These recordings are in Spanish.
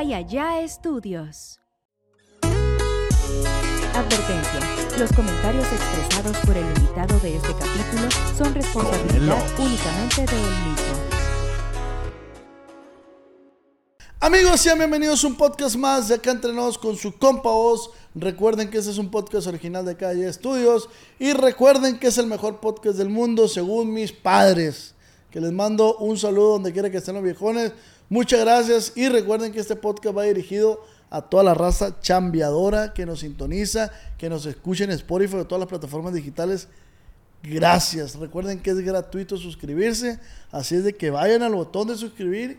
Calla Ya Estudios. Advertencia. Los comentarios expresados por el invitado de este capítulo son responsabilidad únicamente de él mismo. Amigos, sean bienvenidos a un podcast más de acá entrenados con su compa voz. Recuerden que este es un podcast original de Calle Estudios. Y recuerden que es el mejor podcast del mundo según mis padres. Que les mando un saludo donde quiera que estén los viejones. Muchas gracias. Y recuerden que este podcast va dirigido a toda la raza chambeadora que nos sintoniza, que nos escucha en Spotify o todas las plataformas digitales. Gracias. Recuerden que es gratuito suscribirse. Así es de que vayan al botón de suscribir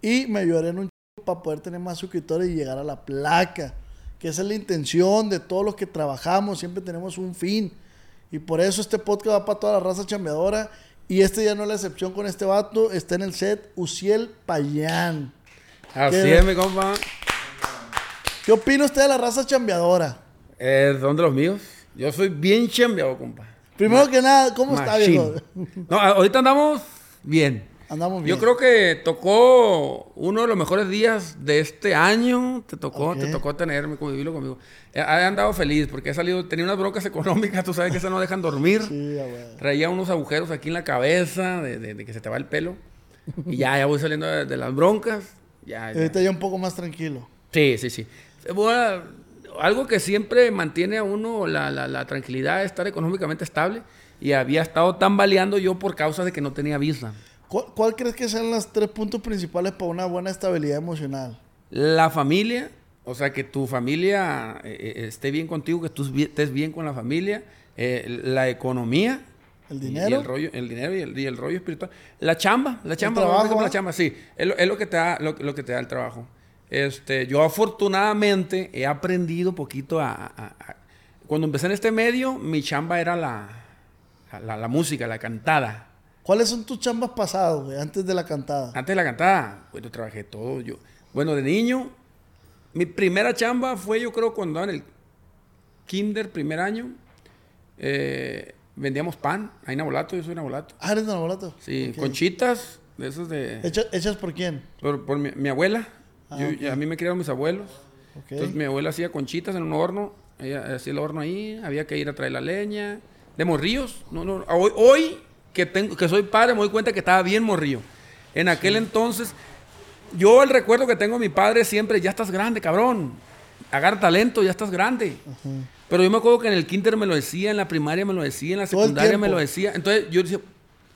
y me ayudarán un chico para poder tener más suscriptores y llegar a la placa. Que esa es la intención de todos los que trabajamos. Siempre tenemos un fin. Y por eso este podcast va para toda la raza chambeadora. Y este ya no es la excepción con este vato. Está en el set Uciel Payán. Así ¿Qué- es, mi compa. ¿Qué opina usted de la raza chambeadora? Eh, son de los míos. Yo soy bien chambeado, compa. Primero que nada, ¿cómo está, viejo? No, ahorita andamos bien. Andamos bien. Yo creo que tocó uno de los mejores días de este año. Te tocó, Ok. te tocó tenerme, convivirlo conmigo. He, he andado feliz porque he salido, tenía unas broncas económicas, tú sabes que esas no dejan dormir. Sí. Traía unos agujeros aquí en la cabeza de, de- de que se te va el pelo. Y ya, ya voy saliendo de, de las broncas. Ya, ya. ahorita ya un poco más tranquilo. Sí, sí, sí. Bueno, algo que siempre mantiene a uno la, la- la tranquilidad es estar económicamente estable. Y había estado tambaleando yo por causa de que no tenía visa. ¿Cuál, cuál crees que sean los tres puntos principales para una buena estabilidad emocional? La familia, o sea, que tu familia eh, eh, esté bien contigo, que tú estés bien con la familia. eh, la economía. ¿El dinero? Y, el rollo, el dinero y el, y el rollo espiritual. La chamba, la chamba, trabajo, a decir la chamba, sí. Es lo, es lo que te da, lo, lo que te da el trabajo. Este, yo afortunadamente he aprendido poquito a, a- a- Cuando empecé en este medio, mi chamba era la, la, la música, la cantada. ¿Cuáles son tus chambas pasados, güey, antes de la cantada? Antes de la cantada, pues yo trabajé todo. Yo, bueno, de niño, mi primera chamba fue, yo creo, cuando en el kinder, primer año. eh, vendíamos pan, ahí en Abolato, yo soy en Abolato. Ah, eres de Navolato. Sí, conchitas, de esos de... ¿Hecha- ¿Hechas por quién? Por, por mi, mi abuela. Ah, Yo-. A mí me criaron mis abuelos. Entonces mi abuela hacía conchitas en un horno. Ella hacía el horno ahí. Había que ir a traer la leña. De morrillos. No, no, hoy, hoy que, tengo, que soy padre me doy cuenta que estaba bien morrillo. En aquel entonces, yo el recuerdo que tengo de mi padre siempre, ya estás grande, cabrón. Agarra talento, ya estás grande. Pero yo me acuerdo que en el kinder me lo decía, en la primaria me lo decía, en la secundaria me lo decía. Entonces yo decía,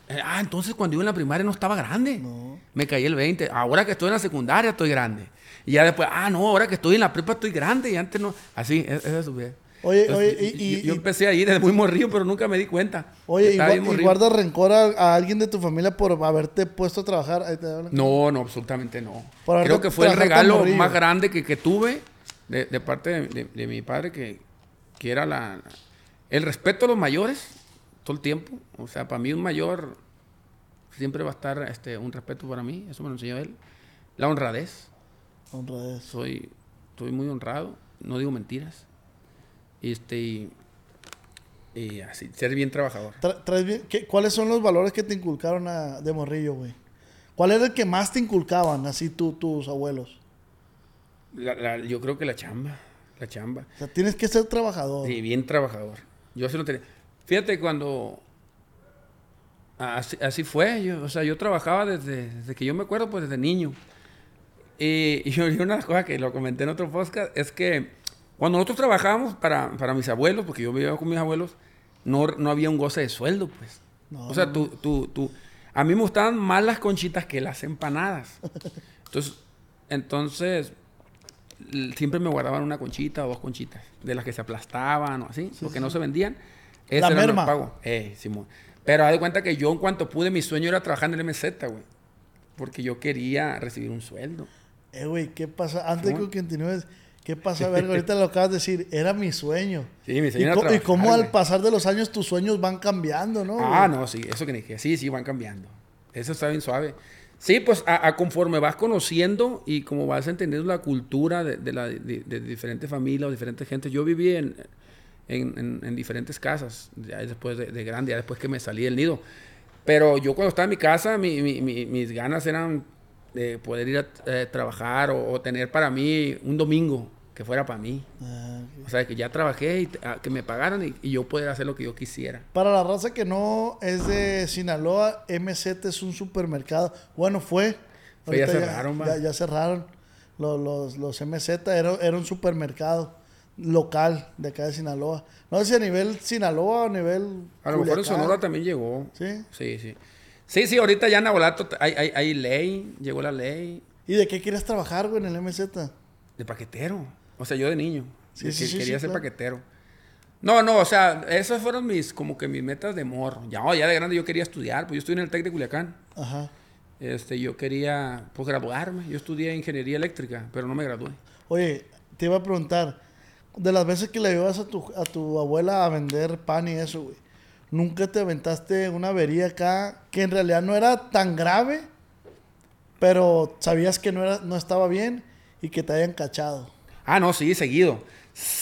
eh, ah, entonces cuando iba en la primaria no estaba grande. No. Me caí el 20. Ahora que estoy en la secundaria estoy grande. Y ya después, ah, no, ahora que estoy en la prepa estoy grande. Y antes no. Así, es- esa es su vida. Oye, Entonces, oye, y- yo- y- yo y- empecé ahí desde muy morrillo, pero nunca me di cuenta. Oye, y, y guardas rencor a, a alguien de tu familia por haberte puesto a trabajar. No, no, absolutamente no. Por Creo que fue el regalo más grande que, que tuve de, de parte de, de- de mi padre, que, que era la, el respeto a los mayores todo el tiempo. O sea, para mí un mayor siempre va a estar este, un respeto para mí. Eso me lo enseñó él. La honradez. Honradez. soy, estoy muy honrado, no digo mentiras. Este, y, y así, ser bien trabajador. Tra- traes bien- ¿qué- ¿Cuáles son los valores que te inculcaron a- de morrillo, güey? ¿Cuál era el que más te inculcaban, así tú, tus abuelos? La- la- yo creo que la chamba, la chamba. O sea, tienes que ser trabajador. Sí, bien trabajador. Yo así lo tenía. Fíjate cuando... Así, así fue, yo, o sea, yo trabajaba desde, desde que yo me acuerdo, pues desde niño. Y, y una de las cosas que lo comenté en otro podcast es que cuando nosotros trabajábamos para, para mis abuelos, porque yo vivía con mis abuelos, no, no había un goce de sueldo, pues. No. O sea, tú, tú, tú, a mí me gustaban más las conchitas que las empanadas. Entonces, entonces siempre me guardaban una conchita o dos conchitas, de las que se aplastaban o así, porque no se vendían. Ese La era merma. pago. Eh, Simón. Pero haz de cuenta que yo en cuanto pude, mi sueño era trabajar en el MZ, güey. Porque yo quería recibir un sueldo. Eh, güey, ¿qué pasa? Antes ¿Cómo? que continúes, ¿qué pasa? Verga, ahorita lo acabas de decir, era mi sueño. Sí, mi sueño co- y cómo al pasar de los años tus sueños van cambiando, ¿no? Ah, güey? no, sí, eso que dije. Sí, sí, van cambiando. Eso está bien suave. Sí, pues a, a conforme vas conociendo y como vas entendiendo la cultura de, de la, de, de diferentes familias o diferentes gentes. Yo viví en, en, en- en diferentes casas, ya después de, de grande, ya después que me salí del nido. Pero yo cuando estaba en mi casa, mi- mi- mi- mis ganas eran de poder ir a eh, trabajar o, o tener para mí un domingo que fuera para mí. Ah, O sea, que ya trabajé y que me pagaran y, y yo poder hacer lo que yo quisiera. Para la raza que no es de Sinaloa, MZ es un supermercado. Bueno, fue. Fue, ya cerraron, ya, ya cerraron. Los, los, los MZ era, era un supermercado local de acá de Sinaloa. No sé si a nivel Sinaloa o a nivel. A lo mejor en. Sonora también llegó. Sí. Sí, sí. Sí, sí, ahorita ya en Nabolato hay, hay, hay ley, llegó la ley ¿Y de qué quieres trabajar, güey, en el MZ? de paquetero. O sea, yo de niño. Sí, de sí, que sí, quería ser claro. paquetero. No, no, o sea, esas fueron mis, como que mis metas de morro. Ya, oh, ya de grande yo quería estudiar, pues yo estudié en el TEC de Culiacán. Ajá. Este, yo quería, pues, graduarme. Yo estudié ingeniería eléctrica, pero no me gradué. Oye, te iba a preguntar, de las veces que le llevas a tu, a tu abuela a vender pan y eso, güey, ¿nunca te aventaste una avería acá que en realidad no era tan grave, pero sabías que no, era, no estaba bien y que te hayan cachado? Ah, no, sí, seguido.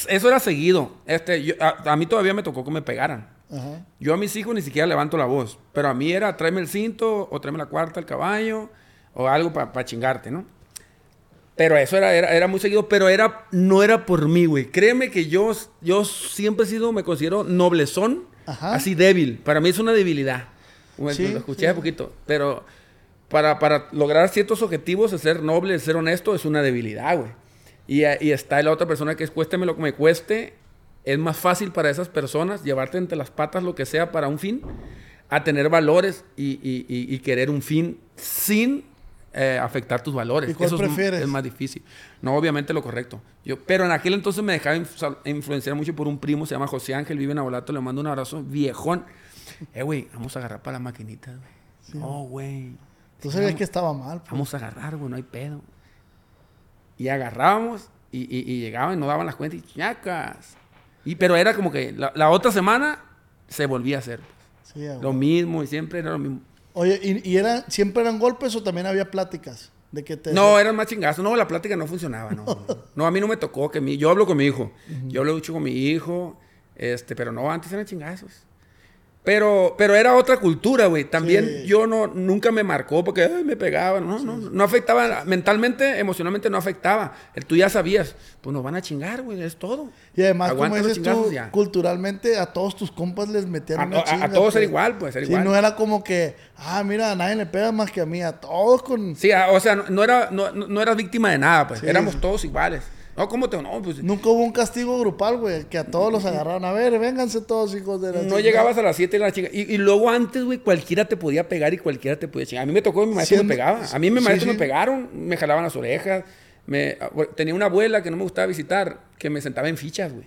Eso era seguido. Este, yo- a, a mí todavía me tocó que me pegaran. Ajá. Yo a mis hijos ni siquiera levanto la voz. Pero a mí era tráeme el cinto o tráeme la cuarta, el caballo o algo para chingarte, ¿no? Pero eso era, era, era muy seguido, pero era, no era por mí, güey. Créeme que yo, yo siempre he sido, me considero noblezón, Ajá. así débil. Para mí es una debilidad. Sí, lo escuché sí. hace poquito. Pero para, para lograr ciertos objetivos, el ser noble, el ser honesto, es una debilidad, güey. Y, y está la otra persona que es cuésteme lo que me cueste. Es más fácil para esas personas llevarte entre las patas lo que sea para un fin, a tener valores y- y querer un fin sin eh, afectar tus valores. ¿Y cuál Eso prefieres? Es, más difícil. No, obviamente lo correcto. Yo, pero en aquel entonces me dejaba inf- influenciar mucho por un primo, se llama José Ángel, vive en Abolato, le mando un abrazo, viejón. Eh, güey, vamos a agarrar para las maquinitas, güey. No, güey. Tú sabías que estaba mal. pues. Vamos a agarrar, güey, no hay pedo. Y agarrábamos y, y- y llegaban y no daban las cuentas y ñacas. Y, pero era como que la, la otra semana se volvía a hacer. Sí, Lo mismo y siempre era lo mismo. Oye, ¿y, y era, siempre eran golpes o también había pláticas? De que te No, eran más chingazos. No, la plática no funcionaba. No, no. No, a mí no me tocó que mi... Yo hablo con mi hijo. Yo hablo mucho con mi hijo. Este, pero no, antes eran chingazos. Pero, pero era otra cultura, güey. También Sí. yo no, nunca me marcó porque ay, me pegaban. No, no, no afectaba. Mentalmente, emocionalmente no afectaba. El, tú ya sabías. Pues nos van a chingar, güey. Es todo. Y además, como dices tú, ya. culturalmente a todos tus compas les metían A, una a- todos era pues. igual, pues, era Sí, igual. no era como que, ah, mira, a nadie le pega más que a mí, a todos con... Sí, a- o sea, no, no era, no, no- no eras víctima de nada, pues. Éramos todos iguales. No, ¿cómo te.? No, pues. Nunca hubo un castigo grupal, güey, que a todos los agarraron. A ver, vénganse todos, hijos de la No llegabas a las 7 de la chinga. Y, y luego antes, güey, cualquiera te podía pegar y cualquiera te podía chingar. A mí me tocó, mi maestro Siendo- me pegaba. A mí mi maestro sí. me pegaron, me jalaban las orejas. Me, tenía una abuela que no me gustaba visitar, que me sentaba en fichas, güey.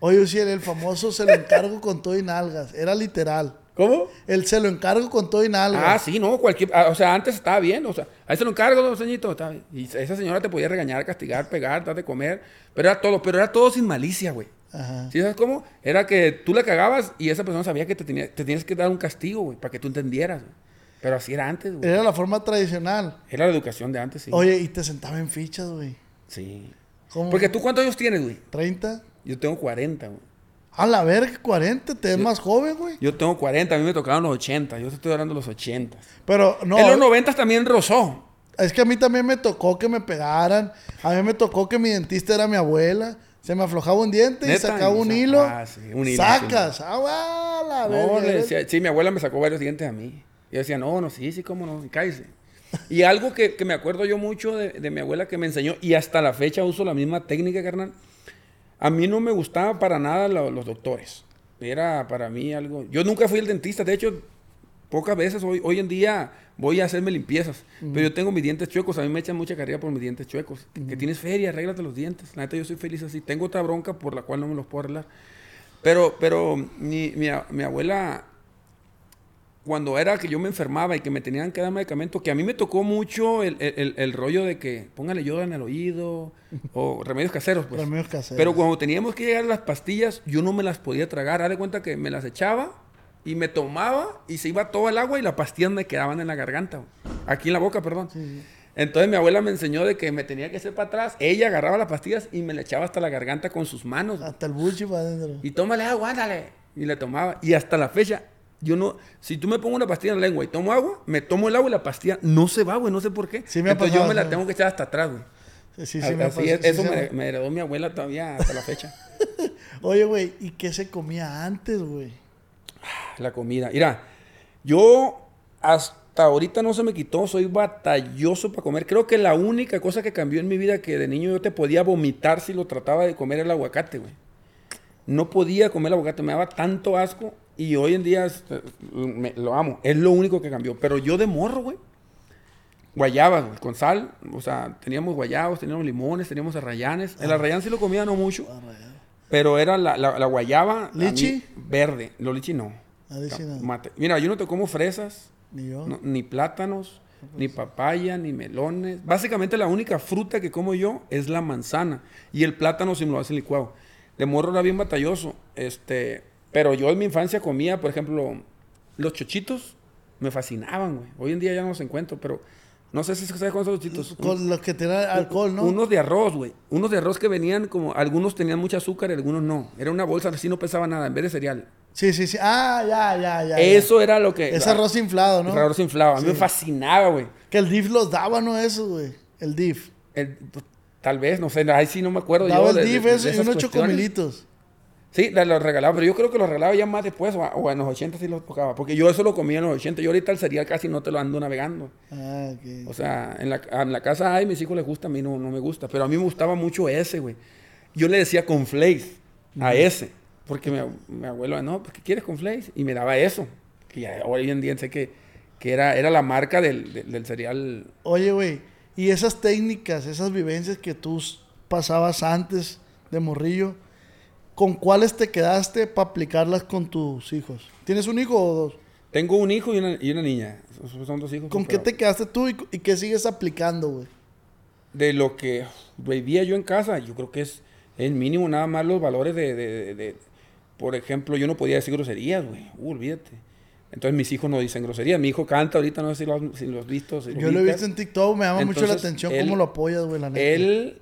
Oye, sí, el famoso se lo encargo con todo y nalgas. Era literal. ¿Cómo? El se lo encargo con todo y nalgas. Ah, sí, no, cualquier. ah, O sea, antes estaba bien, o sea, ahí se lo encargo, estaba bien. Y esa señora te podía regañar, castigar, pegar, dar de comer. Pero era todo, pero era todo sin malicia, güey. Ajá. ¿Sí sabes cómo? Era que tú la cagabas y esa persona sabía que te, tenía, te tienes que dar un castigo, güey, para que tú entendieras. güey. Pero así era antes, güey. Era la forma tradicional. Era la educación de antes, sí. Oye, y te sentaba en fichas, güey. Sí. ¿Cómo? Porque tú, ¿cuántos años tienes, güey? ¿30? Yo tengo 40, güey. A la verga, 40, te ves más joven, güey. Yo tengo 40, a mí me tocaron los 80. Yo te estoy hablando de los 80. Pero no, en los 90 también rozó. es que a mí también me tocó que me pegaran. A mí me tocó que mi dentista era mi abuela. Se me aflojaba un diente y ¿Neta? sacaba Y un sa- hilo. ah, sí, un hilo, Sacas. Ah, güey, la No, le decía, sí, mi abuela me sacó varios dientes a mí. Yo decía, no, no, sí, sí, cómo no, y cállese. Y algo que, que me acuerdo yo mucho de, de mi abuela que me enseñó, y hasta la fecha uso la misma técnica, carnal. A mí no me gustaba para nada lo- los doctores. Era para mí algo. Yo nunca fui el dentista, de hecho, pocas veces hoy, hoy en día voy a hacerme limpiezas. Pero yo tengo mis dientes chuecos, a mí me echan mucha carrera por mis dientes chuecos. Que- Que tienes feria, arréglate los dientes. La neta, yo soy feliz así. Tengo otra bronca por la cual no me los puedo arreglar. Pero, pero mi, mi abuela, cuando era que yo me enfermaba y que me tenían que dar medicamento, que a mí me tocó mucho el, el- el- rollo de que póngale yodo en el oído o remedios caseros, pues. Remedios caseros. Pero cuando teníamos que llegar a las pastillas, yo no me las podía tragar. Haz de cuenta que me las echaba y me tomaba y se iba todo el agua y las pastillas me quedaban en la garganta. Aquí en la boca, perdón. Entonces mi abuela me enseñó de que me tenía que hacer para atrás. Ella agarraba las pastillas y me le echaba hasta la garganta con sus manos. Hasta el buchi para adentro. Y tómale agua, ándale. Y le tomaba. Y hasta la fecha, Yo no, si tú me pongo una pastilla en la lengua y tomo agua, me tomo el agua y la pastilla no se va, güey, no sé por qué. Sí me Entonces yo me la sí. tengo que echar hasta atrás, güey. Sí, sí, me Así sí eso me, me- heredó mi abuela todavía hasta la fecha. Oye, güey, ¿y qué se comía antes, güey? La comida. Mira, yo hasta ahorita no se me quitó, soy batalloso para comer. Creo que la única cosa que cambió en mi vida que de niño yo te podía vomitar si lo trataba de comer el aguacate, güey. No podía comer el aguacate, me daba tanto asco y hoy en día es- me- lo amo. Es lo único que cambió. Pero yo de morro, güey. Guayabas, güey, con sal. O sea, teníamos guayabos, teníamos limones, teníamos arrayanes. El arrayán sí lo comía no mucho. Pero era la, la- la guayaba. mí, ¿Lichi? Verde. Los lichi no. Ah, lichi no. Mate. Mira, yo no te como fresas, Ni yo. no, ni plátanos, ni papaya, ni melones. Básicamente la única fruta que como yo es la manzana. Y el plátano si me lo hacen licuado. De morro era bien batalloso. Este, pero yo en mi infancia comía, por ejemplo, los chochitos. Me fascinaban, güey. Hoy en día ya no los encuentro, pero no sé si sabes cuáles son los chochitos. Con los que tenían alcohol, ¿no? Unos de arroz, güey. Unos de arroz que venían como... Algunos tenían mucho azúcar y algunos no. Era una bolsa, así no pesaba nada, en vez de cereal. Sí, sí, sí. Ah, ya, ya, ya. ya. Eso era lo que... Es arroz inflado, ¿no? Arroz inflado. A mí Sí. me fascinaba, güey. Que el DIF los daba, ¿no? Eso, güey. El DIF. El- pues, tal vez, no sé, ahí sí no me acuerdo Daba yo el de- DIF de- de eso y esas unos chocomilitos. Sí, los regalaba, pero yo creo que los regalaba ya más después, o, a- o en los 80 sí los tocaba, porque yo eso lo comía en los 80, yo ahorita el cereal casi no te lo ando navegando. Ah, ok. O sea, en la, en la casa hay, mis hijos les gusta, a mí no, no me gusta, pero a mí me gustaba mucho ese, güey. Yo le decía con flakes a ese, porque mi, mi abuelo, no, ¿por qué quieres con flakes? Y me daba eso, que ya hoy en día sé que, que era, era la marca del, del- del cereal. Oye, güey, y esas técnicas, esas vivencias que tú pasabas antes de morrillo, ¿con cuáles te quedaste para aplicarlas con tus hijos? ¿Tienes un hijo o dos? Tengo un hijo y una, y una niña, son, dos hijos. ¿Con qué te quedaste tú y, y qué sigues aplicando, güey? de lo que vivía yo en casa, yo creo que es el mínimo nada más los valores de, de- de- de- por ejemplo, yo no podía decir groserías, güey, uh, olvídate. Entonces mis hijos no dicen groserías, mi hijo canta ahorita, no sé si lo has, si lo has visto. si lo Yo lo he visto en TikTok, me llama mucho la atención él- cómo lo apoyas, güey, la neta. Él,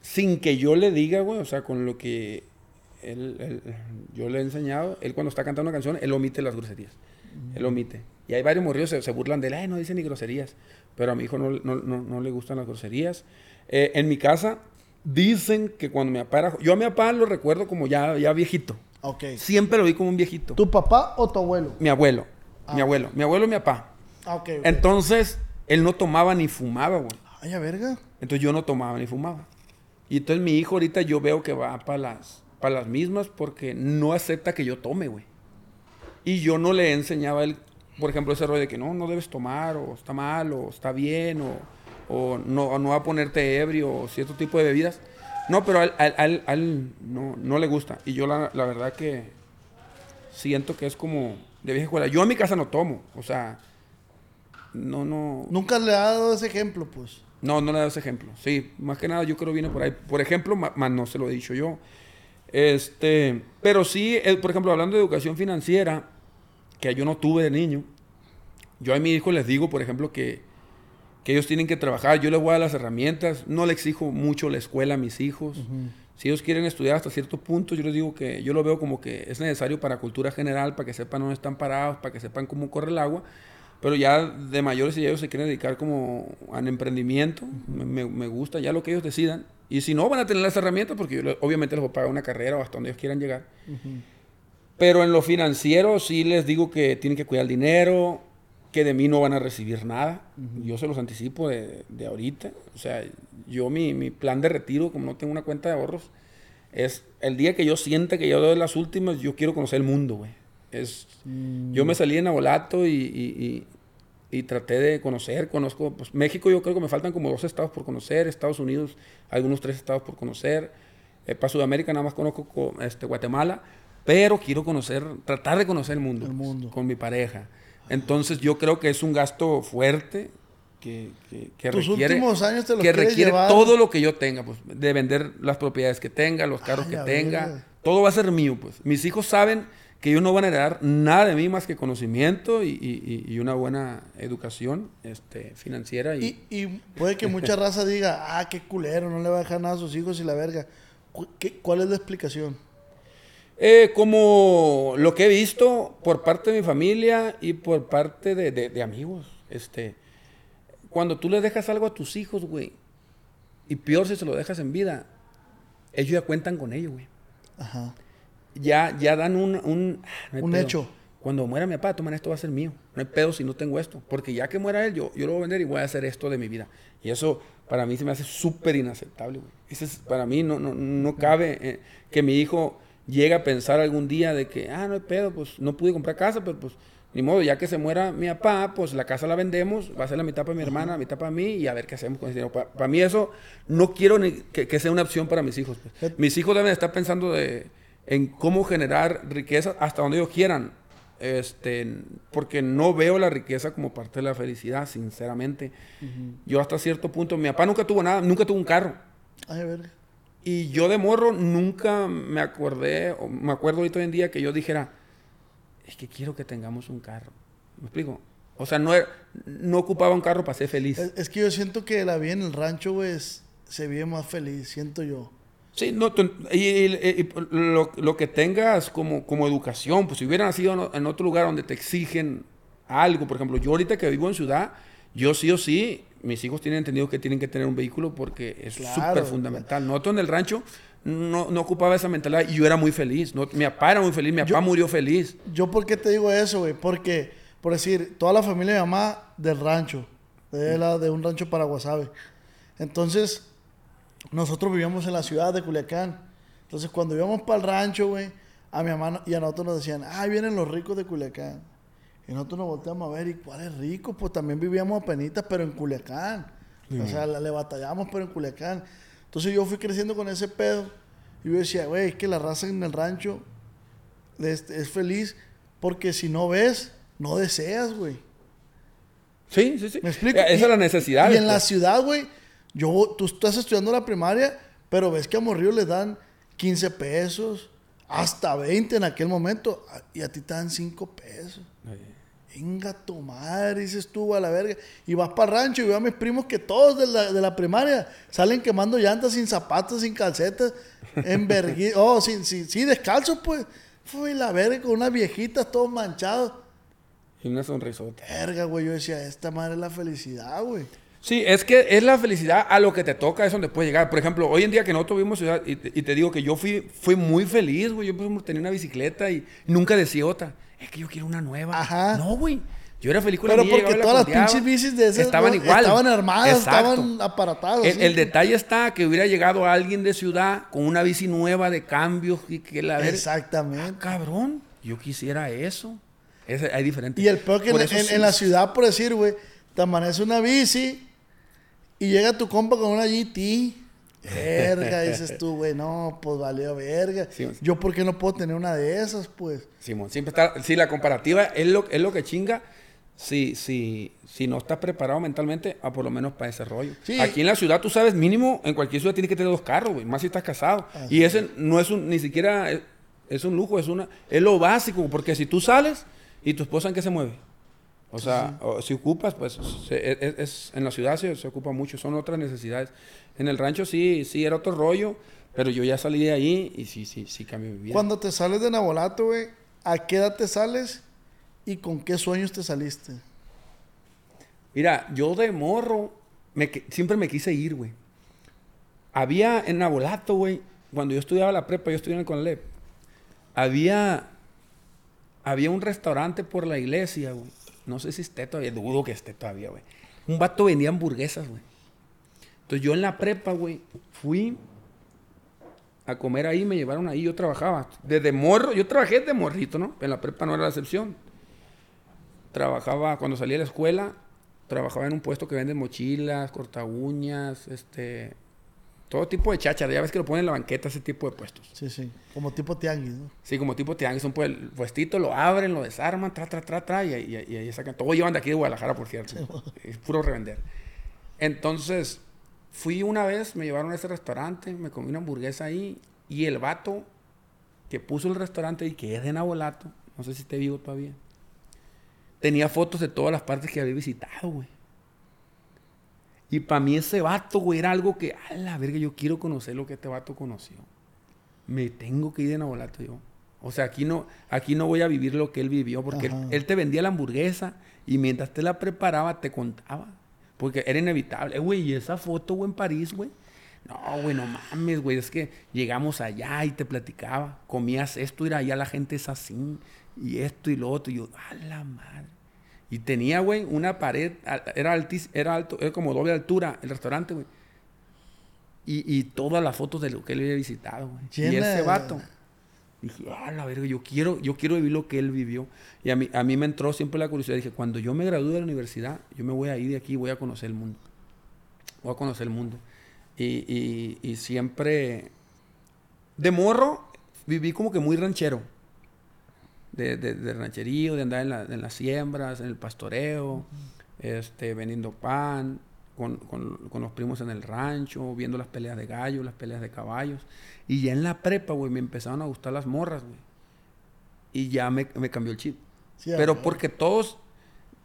sin que yo le diga, güey, o sea, con lo que él, él- yo le he enseñado, él cuando está cantando una canción, él omite las groserías. Él omite. Y hay varios morrillos que se, se burlan de él, ay, no dice ni groserías. Pero a mi hijo no, no, no- no le gustan las groserías. Eh, en mi casa dicen que cuando mi papá era... Yo a mi papá lo recuerdo como ya, ya viejito. Ok. Siempre lo vi como un viejito. ¿Tu papá o tu abuelo? Mi abuelo. Mi abuelo. Mi abuelo y mi papá. Ah, ok. ok. Entonces, él no tomaba ni fumaba, güey. Ay, a verga. Entonces yo no tomaba ni fumaba. Y entonces mi hijo ahorita yo veo que va para las, para las mismas porque no acepta que yo tome, güey. Y yo no le enseñaba a él, por ejemplo, ese rollo de que no, no debes tomar, o está mal, o está bien, o, o no, o no va a ponerte ebrio, o cierto tipo de bebidas. No, pero a él, a él- a él- a él no, no le gusta. Y yo la, la verdad que siento que es como de vieja escuela. Yo en mi casa no tomo, o sea, no, no... Nunca le ha dado ese ejemplo, pues. No, no le das ejemplo. Sí, más que nada yo creo que viene por ahí. Por ejemplo, más no se lo he dicho yo. Este, pero sí, por ejemplo, hablando de educación financiera, que yo no tuve de niño, yo a mi hijo les digo, por ejemplo, que, que ellos tienen que trabajar. Yo les voy a dar las herramientas, no le exijo mucho la escuela a mis hijos. Si ellos quieren estudiar hasta cierto punto, yo les digo que yo lo veo como que es necesario para cultura general, para que sepan dónde están parados, para que sepan cómo corre el agua. Pero ya de mayores, si ellos se quieren dedicar como al emprendimiento, me, me- me gusta ya lo que ellos decidan. Y si no, van a tener las herramientas porque yo obviamente les voy a pagar una carrera o hasta donde ellos quieran llegar. Pero en lo financiero sí les digo que tienen que cuidar el dinero, que de mí no van a recibir nada. Yo se los anticipo de, de ahorita. O sea, yo mi, mi plan de retiro, como no tengo una cuenta de ahorros, es el día que yo sienta que yo doy las últimas, yo quiero conocer el mundo, güey. Es, Yo me salí en Abolato y, y, y- traté de conocer, conozco, pues México yo creo que me faltan como dos estados por conocer, Estados Unidos, algunos tres estados por conocer, Eh, para Sudamérica nada más conozco co- este, Guatemala, pero quiero conocer, tratar de conocer el mundo, El pues, mundo. con mi pareja. Entonces yo creo que es un gasto fuerte que, que, que Tus requiere, últimos años te que requiere llevar. todo lo que yo tenga, pues, de vender las propiedades que tenga, los carros Ay, que tenga, todo va a ser mío, pues. Mis hijos saben que ellos no van a heredar nada de mí más que conocimiento y, y- una buena educación este, financiera. Y, Y, puede que mucha raza diga, ah, qué culero, no le va a dejar nada a sus hijos y la verga. Qué- ¿Cuál es la explicación? Eh, como lo que he visto por parte de mi familia y por parte de, de- de amigos. Este, cuando tú le dejas algo a tus hijos, güey, y peor si se lo dejas en vida, ellos ya cuentan con ello, güey. Ajá. Ya, ya dan un... Un, no hay Un hecho. Cuando muera mi papá, toman esto va a ser mío. No hay pedo si no tengo esto. Porque ya que muera él, yo, yo lo voy a vender y voy a hacer esto de mi vida. Y eso para mí se me hace súper inaceptable, güey. Es- para mí no, no, no cabe eh, que mi hijo llegue a pensar algún día de que, ah, no hay pedo, pues no pude comprar casa, pero pues ni modo, ya que se muera mi papá, pues la casa la vendemos, va a ser la mitad para mi hermana, la mitad para mí y a ver qué hacemos con ese dinero. Para, para mí eso no quiero ni que, que sea una opción para mis hijos. pues. Mis hijos deben estar pensando de, en cómo generar riqueza hasta donde ellos quieran. Este, porque no veo la riqueza como parte de la felicidad, sinceramente. Yo hasta cierto punto, mi papá nunca tuvo nada, nunca tuvo un carro. Ay, verga. Y yo de morro nunca me acordé, o me acuerdo ahorita hoy en día que yo dijera, es que quiero que tengamos un carro. ¿Me explico? O sea, no, era- no ocupaba un carro para ser feliz. Es, es que yo siento que la vida en el rancho, güey, se vive más feliz, siento yo. Sí, no, tú- y, y- y lo, lo que tengas como, como educación, pues si hubiera nacido en otro lugar donde te exigen algo, por ejemplo, yo ahorita que vivo en ciudad, yo sí o sí, mis hijos tienen entendido que tienen que tener un vehículo porque es Claro. súper fundamental. Nosotros en el rancho no, no ocupaba esa mentalidad y yo era muy feliz. No, mi papá era muy feliz, mi papá murió feliz. Yo, ¿por qué te digo eso, güey? Porque, por decir, toda la familia de mi mamá del rancho, de, la, de un rancho para Guasave. Entonces, nosotros vivíamos en la ciudad de Culiacán. Entonces, cuando íbamos para el rancho, güey, a mi mamá y a nosotros nos decían, ah, vienen los ricos de Culiacán. Y nosotros nos volteamos a ver, ¿y cuál es rico? Pues también vivíamos a penitas, pero en Culiacán. O sea, le, batallamos, pero en Culiacán. Entonces, yo fui creciendo con ese pedo. Y yo decía, güey, es que la raza en el rancho es, feliz porque si no ves, no deseas, güey. Sí, sí, sí. ¿Me explico? Esa Y- es la necesidad. Y en la ciudad, güey, yo, tú estás estudiando la primaria, pero ves que a Morrillo le dan 15 pesos, hasta 20 en aquel momento, y a ti te dan 5 pesos. Venga, tu madre, dices tú a la verga. Y vas para el rancho y veo a mis primos que todos de la, de la primaria salen quemando llantas sin zapatos, sin calcetas, en vergui- Oh, sí, sí, sí, descalzos, pues. Fui la verga con unas viejitas, todos manchados. Y una sonrisota. Verga, güey. Yo decía, esta madre es la felicidad, güey. Sí, es que es la felicidad a lo que te toca, es donde puedes llegar. Por ejemplo, hoy en día que nosotros vivimos ciudad, y, te- y te digo que yo fui, fui muy feliz, güey. Yo ejemplo, tenía una bicicleta y nunca decía otra. Es que yo quiero una nueva. Ajá. No, güey. Yo era feliz con la Pero mía, porque la todas las pinches bicis de esas estaban igual. estaban armadas, Exacto. estaban aparatadas. El, el detalle está que hubiera llegado alguien de ciudad con una bici nueva de cambios y que la ver- Exactamente. Cabrón, yo quisiera eso. Es, hay diferentes. Y el peor que en, eso en- sí- en la ciudad, por decir, güey, te amanece una bici y llega tu compa con una GT. Verga, dices tú, güey, no, pues valió verga. Sí. Yo, ¿por qué no puedo tener una de esas, pues? Simón, siempre está. Sí, la comparativa es lo, es lo que chinga. Si, si, si no estás preparado mentalmente, a por lo menos para ese rollo. Sí. Aquí en la ciudad, tú sabes, mínimo, en cualquier ciudad tienes que tener dos carros, güey. Más si estás casado. y ese no es un, ni siquiera es, es un lujo, es una, es lo básico. Porque si tú sales y tu esposa en qué se mueve. O sea, o si ocupas, pues se- es, es- en la ciudad se, se ocupa mucho, son otras necesidades. En el rancho sí, sí era otro rollo, pero yo ya salí de ahí y sí, sí, sí cambió mi vida. Cuando te sales de Nabolato, güey, ¿a qué edad te sales y con qué sueños te saliste? Mira, yo de morro me siempre me quise ir, güey. Había en Nabolato, güey, cuando yo estudiaba la prepa, yo estudiaba en el Conalep, había, había un restaurante por la iglesia, güey. No sé si esté todavía, dudo que esté todavía, güey. Un vato vendía hamburguesas, güey. Entonces yo en la prepa, güey, fui a comer ahí, me llevaron ahí, yo trabajaba. Desde morro, yo trabajé de morrito, ¿no? En la prepa no era la excepción trabajaba cuando salí de la escuela, trabajaba en un puesto que vende mochilas, corta uñas, este, todo tipo de cháchara. Ya ves que lo ponen en la banqueta ese tipo de puestos. Sí, sí, como tipo tianguis, ¿no? Sí, como tipo tianguis, un pue- puestito, lo abren, lo desarman, tra, tra, tra, tra, y, ahí- y ahí sacan. Todo llevan de aquí de Guadalajara, por cierto. es puro revender. Entonces, fui una vez, me llevaron a ese restaurante, me comí una hamburguesa ahí, y el vato que puso el restaurante y que es de Nabolato, no sé si esté vivo todavía, tenía fotos de todas las partes que había visitado, güey. Y para mí ese vato, güey, era algo que, a la verga, yo quiero conocer lo que este vato conoció. Me tengo que ir de Nabolato yo. O sea, aquí no, aquí no voy a vivir lo que él vivió, porque él, te vendía la hamburguesa y mientras te la preparaba te contaba. Porque era inevitable. Eh, Güey, y esa foto, güey, en París, güey. No, güey, no mames, güey. Es que llegamos allá y te platicaba. Comías esto, y allá la gente es así. Y esto y lo otro. Y yo, a la madre. Y tenía, güey, una pared. Era, altis, era alto, era como doble altura el restaurante, güey. Y, y todas las fotos de lo que él había visitado, güey. Y ese vato. Dije, ah, la verga, yo quiero, yo quiero vivir lo que él vivió. Y a mí, a mí me entró siempre la curiosidad. Dije, cuando yo me gradúe de la universidad, yo me voy a ir de aquí y voy a conocer el mundo. Voy a conocer el mundo. Y, y- y siempre, de morro, viví como que muy ranchero. De, de, de rancherío, de andar en, la- en las siembras, en el pastoreo, este, vendiendo pan, con, con- con los primos en el rancho, viendo las peleas de gallos, las peleas de caballos. Y ya en la prepa, güey, me empezaron a gustar las morras, güey. Y ya me, me cambió el chip. Sí, Pero porque todos,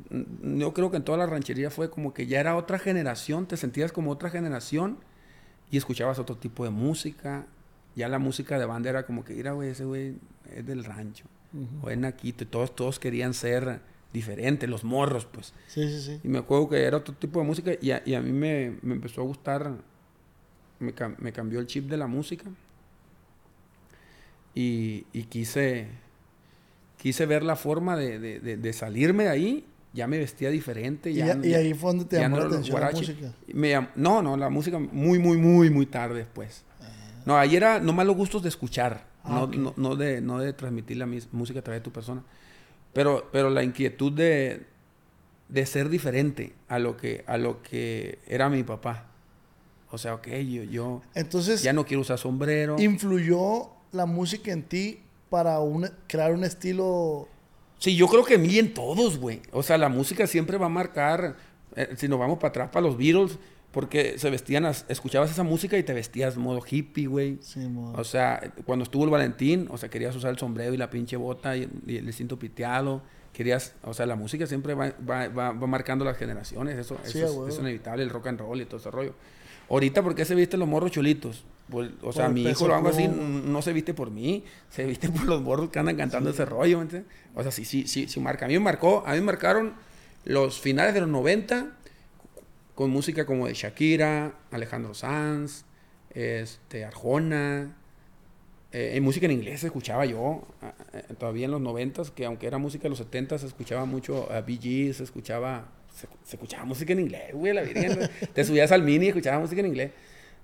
mm, yo creo que en toda la ranchería fue como que ya era otra generación, te sentías como otra generación y escuchabas otro tipo de música. Ya la música de banda era como que, mira, güey, ese güey es del rancho. O es naquito. Y todos, todos querían ser diferentes, los morros, pues. Sí, sí, sí. Y me acuerdo que era otro tipo de música y a, y a mí me, me empezó a gustar, me, me cambió el chip de la música y, y quise, quise ver la forma de, de- de- de salirme de ahí. Ya me vestía diferente. Y, Ya, ya- y ahí fue donde te llamó no la atención la música. Me llam- no, no, la música muy, muy, muy, muy tarde después. No, ahí era nomás los gustos de escuchar, Ah, no, ok. no, no de, no de transmitir la música a través de tu persona. Pero, pero la inquietud de, de ser diferente a lo, que, a lo que era mi papá. O sea, ok, yo, yo Entonces, ya no quiero usar sombrero. influyó la música en ti para un- crear un estilo... Sí, yo creo que en mí en todos, güey. O sea, la música siempre va a marcar, eh, si nos vamos para atrás, para los Beatles, porque se vestían, as- escuchabas esa música y te vestías modo hippie, güey. Sí, mo- O sea, cuando estuvo el Valentín, o sea, querías usar el sombrero y la pinche bota y, y el cinto piteado. Querías, o sea, la música siempre va, va, va- va marcando las generaciones. Eso, Sí, eso es, es inevitable, el rock and roll y todo ese rollo. Ahorita, ¿por qué se visten los morros chulitos? Pues, o sea, mi hijo lo hago así, no se viste por mí, se viste por los morros que andan cantando ese rollo. O sea, sí, sí, sí, sí marca. A mí me marcó, a mí me marcaron los finales de los 90 con música como de Shakira, Alejandro Sanz, este, Arjona, eh, en música en inglés escuchaba yo, eh, todavía en los noventas, que aunque era música de los setentas, se escuchaba mucho a Bee Gees, se escuchaba, se, se escuchaba música en inglés, güey, la virgen. Te subías al mini y escuchabas música en inglés.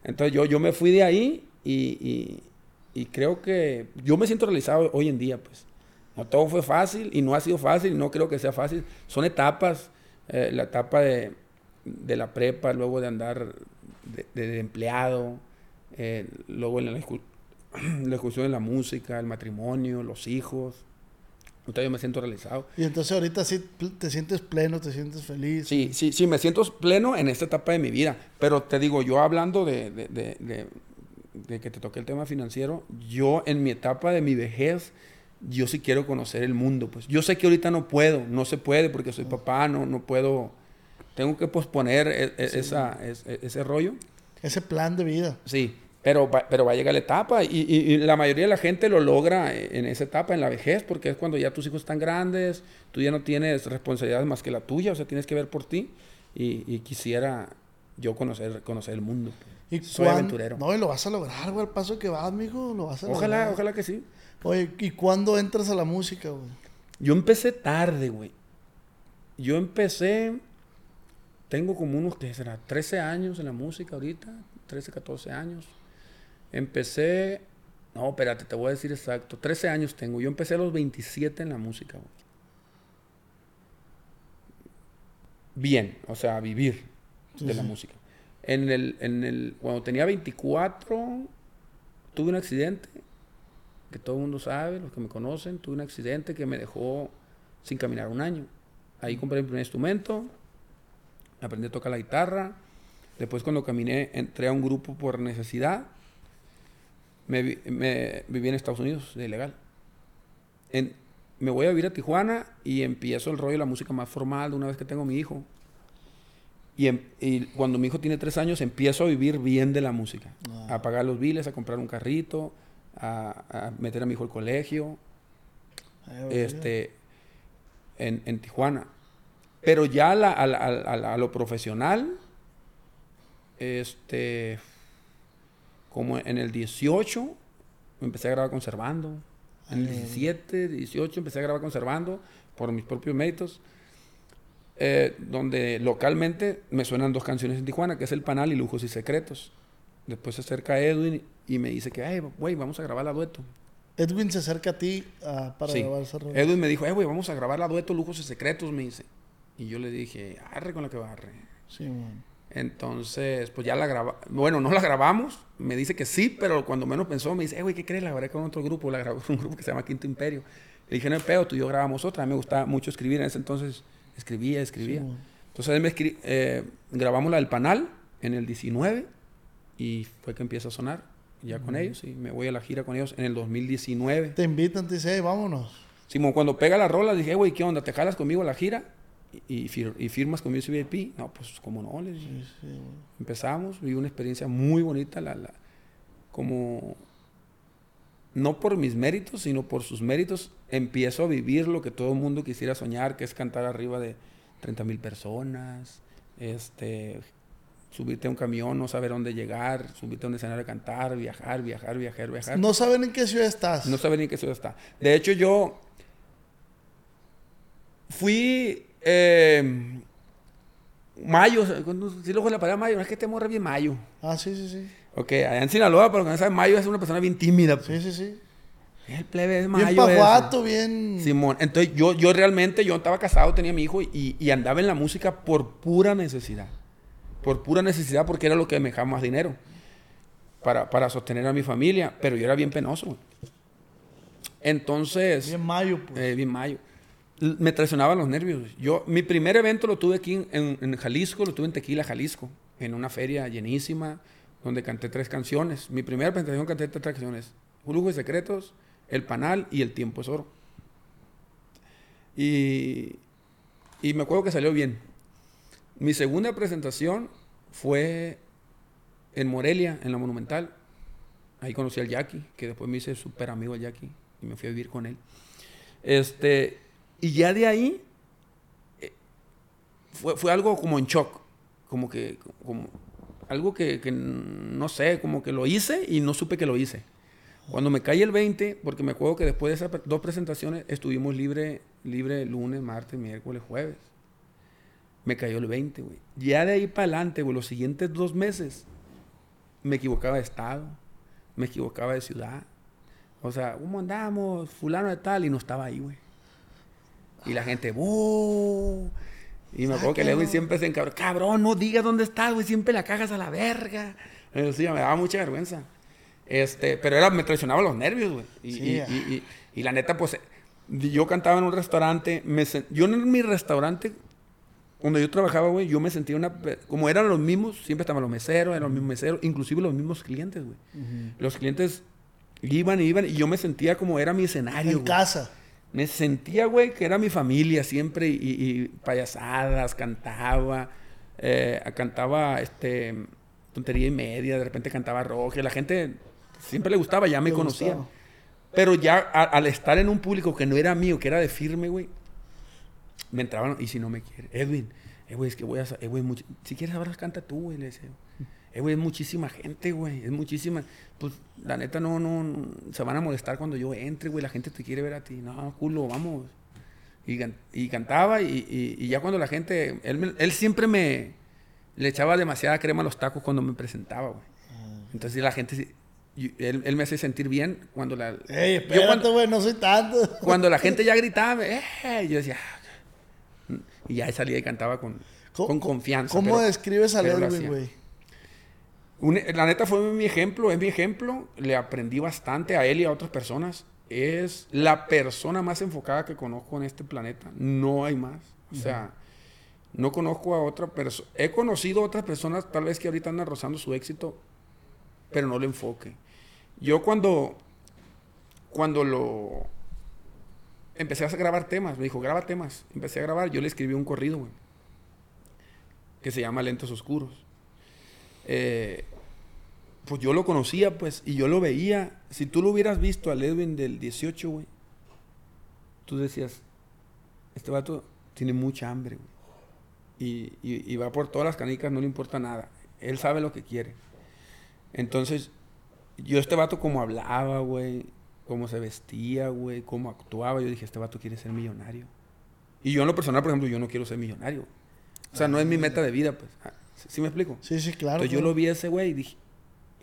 Entonces yo, yo me fui de ahí y, y- y creo que yo me siento realizado hoy en día, pues. No todo fue fácil y no ha sido fácil y no creo que sea fácil. Son etapas, eh, la etapa de, de la prepa, luego de andar de, de empleado, eh, luego en la, la ejecución de la música, el matrimonio, los hijos. Entonces yo me siento realizado. Y entonces ahorita sí te sientes pleno, te sientes feliz. Sí, sí, sí, me siento pleno en esta etapa de mi vida. Pero te digo, yo hablando de, de, de- de- de que te toque el tema financiero, yo en mi etapa de mi vejez, yo sí quiero conocer el mundo. Pues yo sé que ahorita no puedo, no se puede porque soy papá, no, no puedo. Tengo que posponer e- e- esa, es- e- ese rollo. Ese plan de vida. Sí, pero va, pero va a llegar la etapa y, y- y la mayoría de la gente lo logra en esa etapa, en la vejez, porque es cuando ya tus hijos están grandes, tú ya no tienes responsabilidades más que la tuya, o sea, tienes que ver por ti y, y quisiera yo conocer, conocer el mundo. Y Soy cuán- aventurero. No, y lo vas a lograr, güey, al paso que vas, mijo, lo vas a Ojalá, lograr. ojalá que sí. Oye, ¿y cuándo entras a la música, güey? Yo empecé tarde, güey. Yo empecé, tengo como unos, ¿qué será? 13 años en la música ahorita, 13, 14 años. Empecé, no, espérate, te voy a decir exacto, 13 años tengo. Yo empecé a los 27 en la música, güey. Bien, o sea, vivir Sí, de la música. En el, en el, cuando tenía 24, tuve un accidente, que todo el mundo sabe, los que me conocen, tuve un accidente que me dejó sin caminar un año. Ahí compré mi primer instrumento, aprendí a tocar la guitarra. Después cuando caminé, entré a un grupo por necesidad. Me, vi- me viví en Estados Unidos, de ilegal. En- me voy a vivir a Tijuana y empiezo el rollo de la música más formal de una vez que tengo mi hijo. Y, em- y cuando mi hijo tiene tres años, empiezo a vivir bien de la música. Ah. A pagar los biles, a comprar un carrito, a, a meter a mi hijo al colegio, Ay, güey. este, en, en Tijuana. Pero ya a, la- a la- a la- a lo profesional, este, como en el 18, empecé a grabar conservando. En el Ay. 17, 18 empecé a grabar conservando por mis propios méritos. eh, donde localmente me suenan dos canciones en Tijuana, que es El Panal y Lujos y Secretos. Después se acerca Edwin y me dice que, ay, güey, vamos a grabar la dueto. Edwin se acerca a ti ah, para Sí. grabar esa. Edwin me dijo, eh, güey, vamos a grabar la dueto Lujos y Secretos, me dice. Y yo le dije, arre con la que barre. Sí, man. Entonces, pues ya la grabamos. Bueno, no la grabamos. Me dice que sí, pero cuando menos pensó, me dice, eh, güey, ¿qué crees? La grabé con otro grupo. La grabé con un grupo que se llama Quinto Imperio. Le dije, no pedo, tú y yo grabamos otra. A mí me gustaba mucho escribir. En ese entonces escribía, escribía. Sí. Entonces, él me escri- eh, grabamos la del Panal en el 19 y fue que empieza a sonar ya con ellos. Y me voy a la gira con ellos en el 2019. Te invitan, te dicen, vámonos. Simón, cuando pega la rola, dije, "Eh, güey, ¿qué onda? ¿Te jalas conmigo a la gira? Y, y fir- y firmas con Music VIP. No, pues, como no, le dije. Sí. Empezamos, viví una experiencia muy bonita, la, la- como no por mis méritos, sino por sus méritos, empiezo a vivir lo que todo el mundo quisiera soñar, que es cantar arriba de 30 mil personas, este, subirte a un camión, no saber dónde llegar, subirte a un escenario a cantar, viajar, viajar, viajar, viajar. No saben en qué ciudad estás. No saber ni en qué ciudad está. De hecho, yo fui eh, mayo, si luego la palabra mayo, no es que te morre bien mayo. Ah, sí, sí, sí. Ok, allá en Sinaloa, pero no sabe, mayo es una persona bien tímida. pues. Sí, sí, sí. El plebe es mayo. Bien pajuato, bien... Simón, entonces yo, yo realmente, yo estaba casado, tenía mi hijo y, y andaba en la música por pura necesidad. Por pura necesidad porque era lo que me dejaba más dinero para, para sostener a mi familia, pero yo era bien penoso. Entonces, Bien mayo, pues. eh, bien mayo. Me traicionaban los nervios. Yo, mi primer evento lo tuve aquí en Jalisco, lo tuve en Tequila, Jalisco, en una feria llenísima, donde canté tres canciones. Mi primera presentación canté tres canciones. Lujo y Secretos, El Panal y El Tiempo es Oro. Y, y me acuerdo que salió bien. Mi segunda presentación fue en Morelia, en la Monumental. Ahí conocí al Jackie, que después me hice súper amigo al Jackie y me fui a vivir con él. Este, y ya de ahí eh, fue, fue algo como en shock, como que, como algo que, que no sé, como que lo hice y no supe que lo hice. Cuando me cae el 20, porque me acuerdo que después de esas dos presentaciones estuvimos libre, libre lunes, martes, miércoles, jueves. Me cayó el 20, güey. Ya de ahí para adelante, güey, los siguientes dos meses, me equivocaba de estado, me equivocaba de ciudad. O sea, ¿cómo andamos? Fulano de tal, y no estaba ahí, güey. Y la gente, ¡buh! Y me acuerdo que. Lewin siempre se encabró, cabrón, no digas dónde estás, güey, siempre la cagas a la verga. Decía, me daba mucha vergüenza. Este, pero era, me traicionaba los nervios, güey. Y, Sí, y- y- y- y la neta, pues, yo cantaba en un restaurante, me yo en mi restaurante, donde yo trabajaba, güey, yo me sentía una, como eran los mismos, siempre estaban los meseros, eran los mismos meseros, inclusive los mismos clientes, güey. Los clientes iban y iban y yo me sentía como era mi escenario, en güey. casa. Me sentía, güey, que era mi familia siempre y, payasadas, cantaba, eh, cantaba, este, tontería y media, de repente cantaba rock, y la gente siempre le gustaba, ya me Le conocía. gustaba. Pero ya a- al estar en un público que no era mío, que era de firme, güey, me entraban, y si no me quiere, Edwin, eh, güey, es que voy a, eh, güey, si quieres saber, canta tú, güey, le decía. Eh, güey, es muchísima gente, güey, es muchísima. Pues, la neta, no, no, no, se van a molestar cuando yo entre, güey, la gente te quiere ver a ti. No, culo, vamos. Y, can- y cantaba, y, y- y ya cuando la gente, él, me- él siempre me, le echaba demasiada crema a los tacos cuando me presentaba, güey. Entonces la gente, él, él me hace sentir bien cuando la... Ey, espérate, güey, no soy tanto. cuando la gente ya gritaba, ¡eh! yo decía... "Ah". Y ya salía y cantaba con, ¿Cómo- con confianza. ¿Cómo pero- describes a Edwin, güey? La neta fue mi ejemplo, es mi ejemplo. Le aprendí bastante a él y a otras personas. Es la persona más enfocada que conozco en este planeta. No hay más. O sea, no conozco a otra persona. He conocido a otras personas, tal vez que ahorita andan rozando su éxito, pero no le enfoque. Yo cuando, cuando lo empecé a grabar temas, me dijo, graba temas. Empecé a grabar, yo le escribí un corrido, güey, que se llama Lentos Oscuros. Eh, pues yo lo conocía, pues, y yo lo veía. Si tú lo hubieras visto al Edwin del 18, güey, tú decías, este vato tiene mucha hambre, güey. Y, y- y va por todas las canicas, no le importa nada. Él sabe lo que quiere. Entonces, yo este vato como hablaba, güey, cómo se vestía, güey, cómo actuaba, yo dije, este vato quiere ser millonario. Y yo en lo personal, por ejemplo, yo no quiero ser millonario. O sea, no es mi meta de vida, pues. Ah, ¿Sí, me explico? Sí, sí, claro. Entonces yo lo vi a ese güey y dije,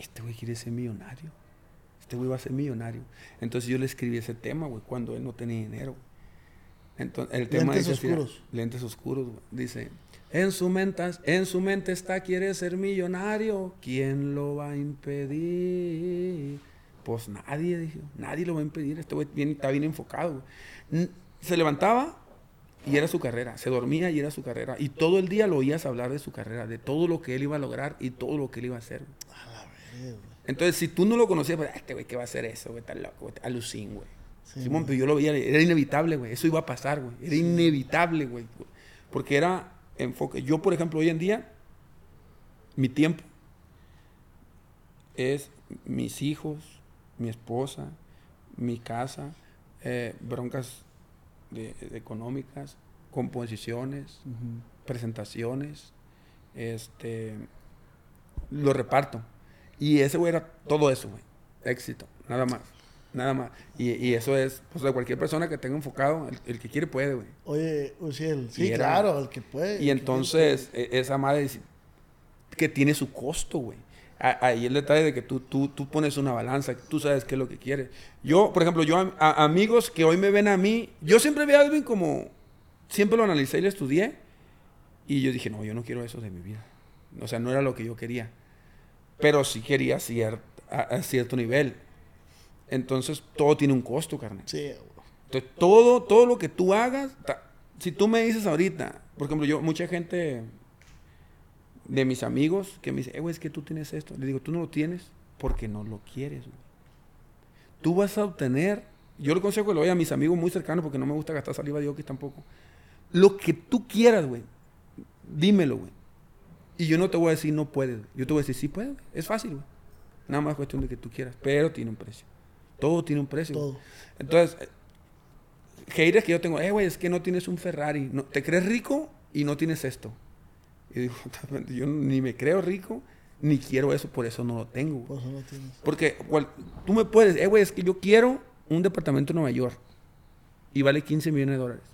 este güey quiere ser millonario. Este güey va a ser millonario. Entonces yo le escribí ese tema, güey, cuando él no tenía dinero. Entonces, el tema Lentes dice oscuros. lentes oscuros, güey. Dice, en su, mente, en su mente está, quiere ser millonario. ¿Quién lo va a impedir? Pues nadie, dije. Nadie lo va a impedir. Este güey está bien enfocado, güey. Se levantaba y era su carrera. Se dormía y era su carrera. Y todo el día lo oías hablar de su carrera, de todo lo que él iba a lograr y todo lo que él iba a hacer. güey. Entonces, si tú no lo conocías, pues, "Ah, este güey, ¿qué va a hacer eso? Güey, está loco, güey, alucín, güey. Sí, Simón, pero yo lo veía, era inevitable, güey. Eso iba a pasar, güey. Era inevitable, güey. Porque era enfoque. Yo, por ejemplo, hoy en día, mi tiempo es mis hijos, mi esposa, mi casa, eh, broncas de- de económicas, composiciones, presentaciones, este, lo reparto. Y ese güey era todo eso, güey. Éxito, nada más, nada más. Y, y eso es, pues, de cualquier persona que tenga enfocado, el, el que quiere puede, güey. Oye, Uciel, sí, era- claro, el que puede. Y entonces, e- esa madre dice, que tiene su costo, güey. Ahí el detalle de que tú, tú, tú pones una balanza, tú sabes qué es lo que quieres. Yo, por ejemplo, yo, a, a- amigos que hoy me ven a mí, yo siempre vi a Edwin como, siempre lo analicé y lo estudié, y yo dije, no, yo no quiero eso de mi vida. O sea, no era lo que yo quería. Pero sí quería cier- a, a cierto nivel. Entonces, todo tiene un costo, carnal. Sí. Entonces, todo, todo lo que tú hagas, si tú me dices ahorita, por ejemplo, yo, mucha gente de mis amigos que me dice, eh, güey, es que tú tienes esto. Le digo, tú no lo tienes porque no lo quieres, güey. Tú vas a obtener, yo le consejo que lo doy a mis amigos muy cercanos porque no me gusta gastar saliva de oquis tampoco. Lo que tú quieras, güey, dímelo, güey. Y yo no te voy a decir no puedes, yo te voy a decir sí puedes, es fácil, güey. Nada más cuestión de que tú quieras, pero tiene un precio. Todo tiene un precio. güey. Todo. Entonces, eh, haters que yo tengo, eh, güey, es que no tienes un Ferrari. No, te crees rico y no tienes esto. Y digo, yo ni me creo rico, ni quiero eso, por eso no lo tengo. Por eso no tienes. Porque cual- tú me puedes, eh, güey, es que yo quiero un departamento en Nueva York y vale 15 millones de dólares.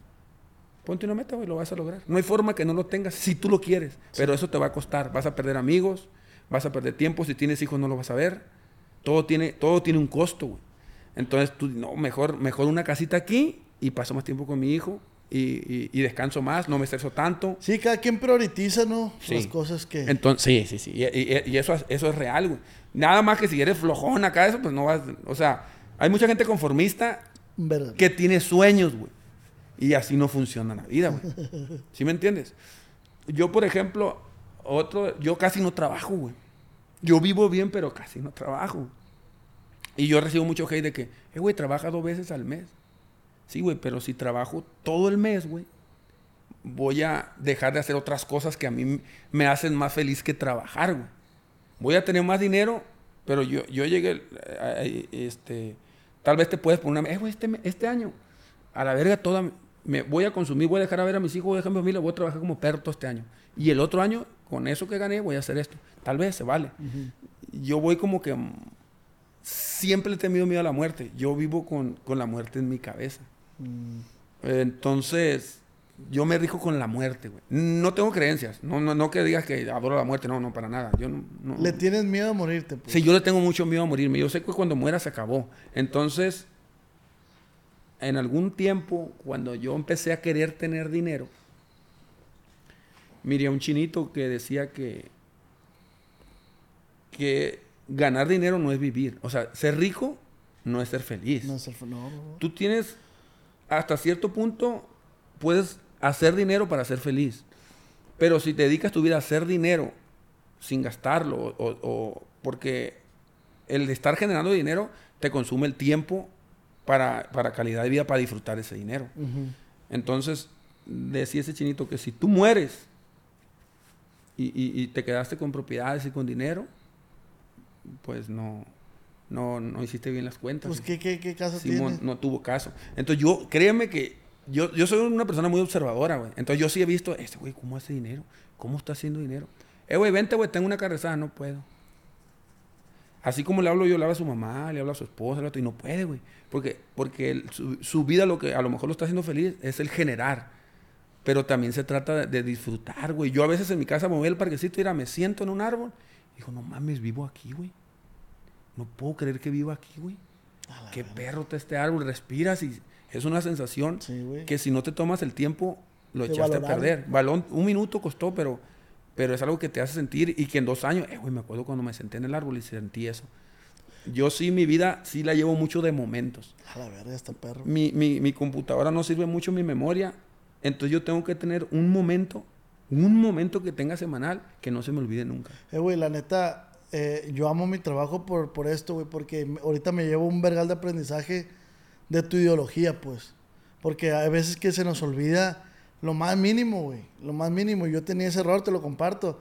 Ponte una meta, güey, lo vas a lograr. No hay forma que no lo tengas si tú lo quieres, pero eso te va a costar. Vas a perder amigos, vas a perder tiempo. Si tienes hijos, no lo vas a ver. Todo tiene, todo tiene un costo, güey. Entonces tú, no, mejor, mejor una casita aquí y paso más tiempo con mi hijo y, y- y descanso más, no me estreso tanto. Sí, cada quien prioriza, ¿no? Sí. Las cosas que. Entonces, sí, sí, sí. Y, y- eso, es- eso es real, güey. Nada más que si eres flojón acá, eso, pues no vas. O sea, hay mucha gente conformista Verdad. que tiene sueños, güey. Y así no funciona la vida, güey. ¿Sí me entiendes? Yo, por ejemplo, otro, yo casi no trabajo, güey. Yo vivo bien, pero casi no trabajo. Y yo recibo mucho hate de que, eh, güey, trabaja dos veces al mes. Sí, güey, pero si trabajo todo el mes, güey, voy a dejar de hacer otras cosas que a mí me hacen más feliz que trabajar, güey. Voy a tener más dinero, pero yo, yo llegué, eh, eh, este, tal vez te puedes poner, eh, güey, este, este año, a la verga toda, me voy a consumir, voy a dejar a ver a mis hijos, voy a dejar a mi familia, voy a trabajar como perro todo este año. Y el otro año, con eso que gané, voy a hacer esto. Tal vez se vale. Yo voy como que siempre he tenido miedo a la muerte. Yo vivo con, con la muerte en mi cabeza. Mm, Entonces, yo me rijo con la muerte, güey. No tengo creencias. No, no, no que digas que adoro la muerte. No, no, para nada. Yo no... no- Le tienes miedo a morirte, pues. Sí, yo le tengo mucho miedo a morirme. Yo sé que cuando muera se acabó. Entonces, en algún tiempo, cuando yo empecé a querer tener dinero, miré a un chinito que decía que, que ganar dinero no es vivir. O sea, ser rico no es ser feliz. No, es no, no. Tú tienes, hasta cierto punto, puedes hacer dinero para ser feliz. Pero si te dedicas tu vida a hacer dinero sin gastarlo, o, o- porque el de estar generando dinero te consume el tiempo para, para calidad de vida, para disfrutar ese dinero. Entonces, decía ese chinito que si tú mueres y, y- y te quedaste con propiedades y con dinero, pues no, no, no hiciste bien las cuentas. Pues, ¿qué, qué, qué caso Simón no tuvo caso. Entonces yo, créeme que yo, yo soy una persona muy observadora, güey. Entonces yo sí he visto, este güey, ¿cómo hace dinero? ¿Cómo está haciendo dinero? Eh, güey, vente, güey, tengo una carrezada, no puedo. Así como le hablo yo, le hablo a su mamá, le hablo a su esposa, le hablo a- y no puede, güey. Porque, porque su, su vida lo que a lo mejor lo está haciendo feliz es el generar. Pero también se trata de, de disfrutar, güey. Yo a veces en mi casa me voy al parquecito y mira, me siento en un árbol. Y digo, no mames, vivo aquí, güey. No puedo creer que vivo aquí, güey. Qué perro está este árbol, respiras y es una sensación Sí, que si no te tomas el tiempo, lo De echaste a perder. Balón, un minuto costó, pero, pero es algo que te hace sentir y que en dos años, eh, güey, me acuerdo cuando me senté en el árbol y sentí eso. Yo sí, mi vida sí la llevo mucho de momentos. A la verga, está perro. Mi, mi, mi computadora no sirve mucho mi memoria, entonces yo tengo que tener un momento, un momento que tenga semanal que no se me olvide nunca. Eh, güey, la neta, eh, yo amo mi trabajo por, por esto, güey, porque ahorita me llevo un vergal de aprendizaje de tu ideología, pues. Porque hay veces que se nos olvida lo más mínimo, güey. Lo más mínimo. Yo tenía ese error, te lo comparto.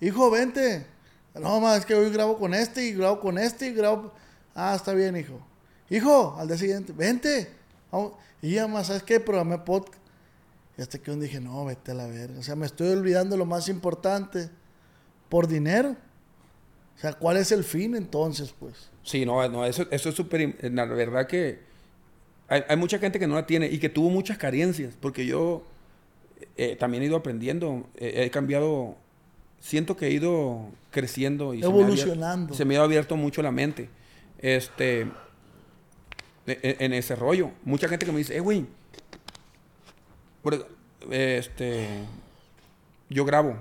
Hijo, vente. No, más es que hoy grabo con este y grabo con este y grabo. Ah, está bien, hijo. Hijo, al día siguiente, vente. Vamos. Y ya más, ¿sabes qué? Programé podcast. Y hasta que un dije, no, vete a la verga. O sea, me estoy olvidando lo más importante por dinero. O sea, ¿cuál es el fin entonces, pues? Sí, no, no eso, eso es súper... eh, La verdad que hay mucha gente que no la tiene y que tuvo muchas carencias, porque yo eh, también he ido aprendiendo, eh, he cambiado, siento que he ido creciendo y Evolucionando. Se me, ha abierto mucho la mente. Este, e- e- en, ese rollo. Mucha gente que me dice, eh, güey, por- este, yo grabo,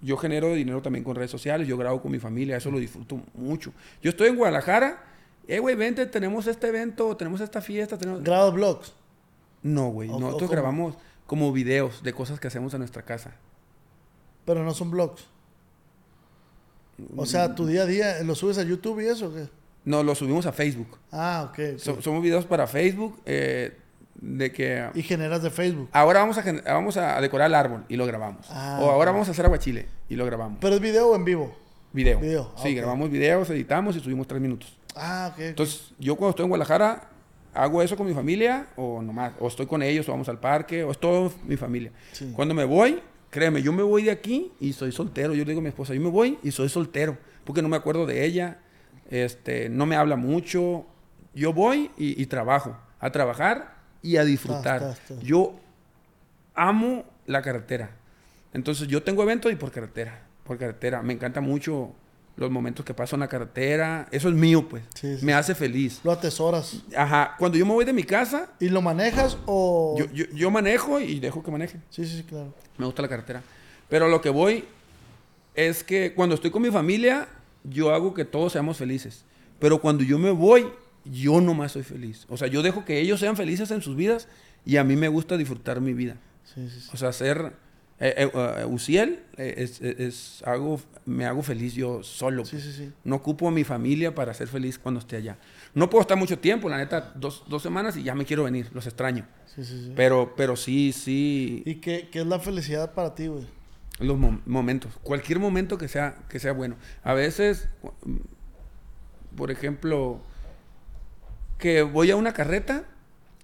yo genero dinero también con redes sociales, yo grabo con mi familia, eso lo disfruto mucho. Yo estoy en Guadalajara, eh, güey, vente, tenemos este evento, tenemos esta fiesta, tenemos... Grabo blogs. No, güey, nosotros cómo? grabamos como videos de cosas que hacemos en nuestra casa. Pero no son blogs. O sea, tu día a día, ¿lo subes a YouTube y eso? o qué? No, lo subimos a Facebook. Ah, ok. ok. So- somos videos para Facebook eh, de que... y generas de Facebook. Ahora vamos a, vamos a decorar el árbol y lo grabamos. Ah, o ahora vamos a hacer aguachile y lo grabamos. ¿Pero es video o en vivo? Video. Video, Sí, grabamos videos, editamos y subimos tres minutos. Ah, ok. Entonces, yo cuando estoy en Guadalajara, hago eso con mi familia, o nomás, o estoy con ellos, o vamos al parque, o es todo mi familia. Sí. Cuando me voy, créeme, yo me voy de aquí y soy soltero. Yo le digo a mi esposa, yo me voy y soy soltero, porque no me acuerdo de ella, este, no me habla mucho. Yo voy y, y trabajo, a trabajar y a disfrutar. Está, está, está. Yo amo la carretera. Entonces, yo tengo eventos y por carretera, por carretera. Me encanta mucho los momentos que paso en la carretera. Eso es mío, pues. Sí, sí, me hace feliz. ¿Lo atesoras? Ajá. Cuando yo me voy de mi casa, ¿Y lo manejas o...? yo, yo, yo manejo y dejo que manejen. Sí, sí, sí, claro. Me gusta la carretera. Pero lo que voy es que cuando estoy con mi familia, yo hago que todos seamos felices. Pero cuando yo me voy, yo nomás soy feliz. O sea, yo dejo que ellos sean felices en sus vidas y a mí me gusta disfrutar mi vida. Sí, sí, sí. O sea, ser... Eh, eh, eh, Uciel eh, es, es- es- hago, me hago feliz yo solo. Sí, pues. sí, sí. No ocupo a mi familia para ser feliz cuando esté allá. No puedo estar mucho tiempo, la neta, dos, dos semanas y ya me quiero venir, los extraño. Pero, pero sí, sí, ¿Y qué, qué es la felicidad para ti, güey? los mom- momentos, cualquier momento que sea, que sea bueno. A veces, por ejemplo, que voy a una carreta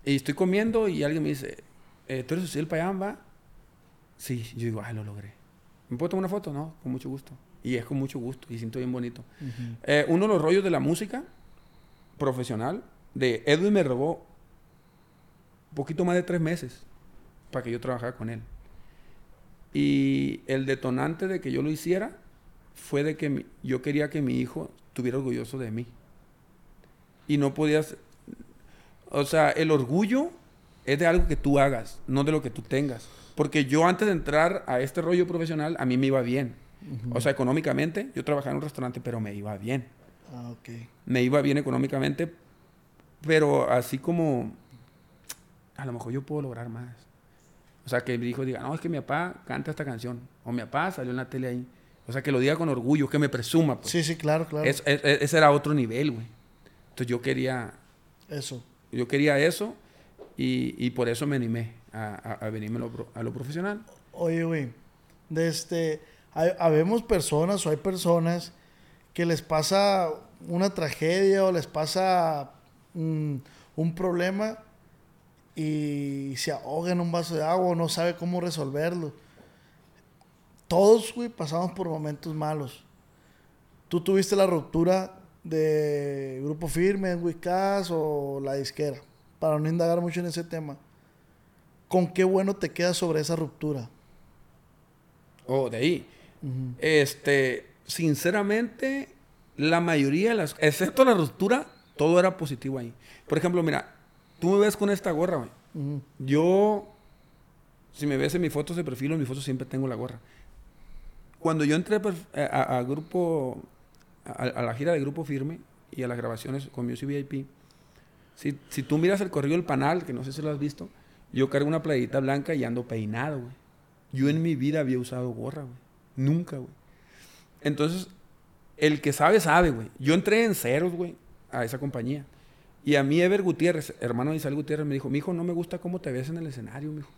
y estoy comiendo y alguien me dice, ¿tú eres Uciel Payán, va? Sí, yo digo, ay, lo logré. ¿Me puedo tomar una foto? No, con mucho gusto. Y es con mucho gusto y siento bien bonito. Eh, uno de los rollos de la música profesional de Edwin me robó poquito más de tres meses para que yo trabajara con él. Y el detonante de que yo lo hiciera fue de que mi- yo quería que mi hijo estuviera orgulloso de mí. Y no podías... O sea, el orgullo es de algo que tú hagas, no de lo que tú tengas. Porque yo antes de entrar a este rollo profesional, a mí me iba bien. O sea, económicamente, yo trabajaba en un restaurante, pero me iba bien. Ah, ok. Me iba bien económicamente, pero así como, a lo mejor yo puedo lograr más. O sea, que mi hijo diga, no, es que mi papá canta esta canción, o mi papá salió en la tele ahí. O sea, que lo diga con orgullo, que me presuma. Pues. Sí, sí, claro, claro. Es- es- es- ese era otro nivel, güey. Entonces yo quería, Eso. yo quería eso y, y por eso me animé a, venirme a lo, profesional. Oye, güey, de este, habemos personas o hay personas que les pasa una tragedia o les pasa mm, un problema y se ahoga en un vaso de agua o no sabe cómo resolverlo. Todos, güey, pasamos por momentos malos. Tú tuviste la ruptura de Grupo Firme, en Wicas o la disquera, para no indagar mucho en ese tema. ¿Con qué bueno te queda sobre esa ruptura? Oh, de ahí. Este, sinceramente, la mayoría de las, excepto la ruptura, todo era positivo ahí. Por ejemplo, mira, tú me ves con esta gorra, güey. Yo, si me ves en mis fotos de perfil, en mis fotos siempre tengo la gorra. Cuando yo entré a, grupo, a, la gira de grupo firme y a las grabaciones con Music VIP, si, si tú miras el corrido del panal, que no sé si lo has visto, yo cargo una playita blanca y ando peinado, güey. Yo en mi vida había usado gorra, güey. Nunca, güey. Entonces, el que sabe, sabe, güey. Yo entré en ceros, güey, a esa compañía. Y a mí Ever Gutiérrez, hermano de Isabel Gutiérrez, me dijo, mi hijo, no me gusta cómo te ves en el escenario, mijo.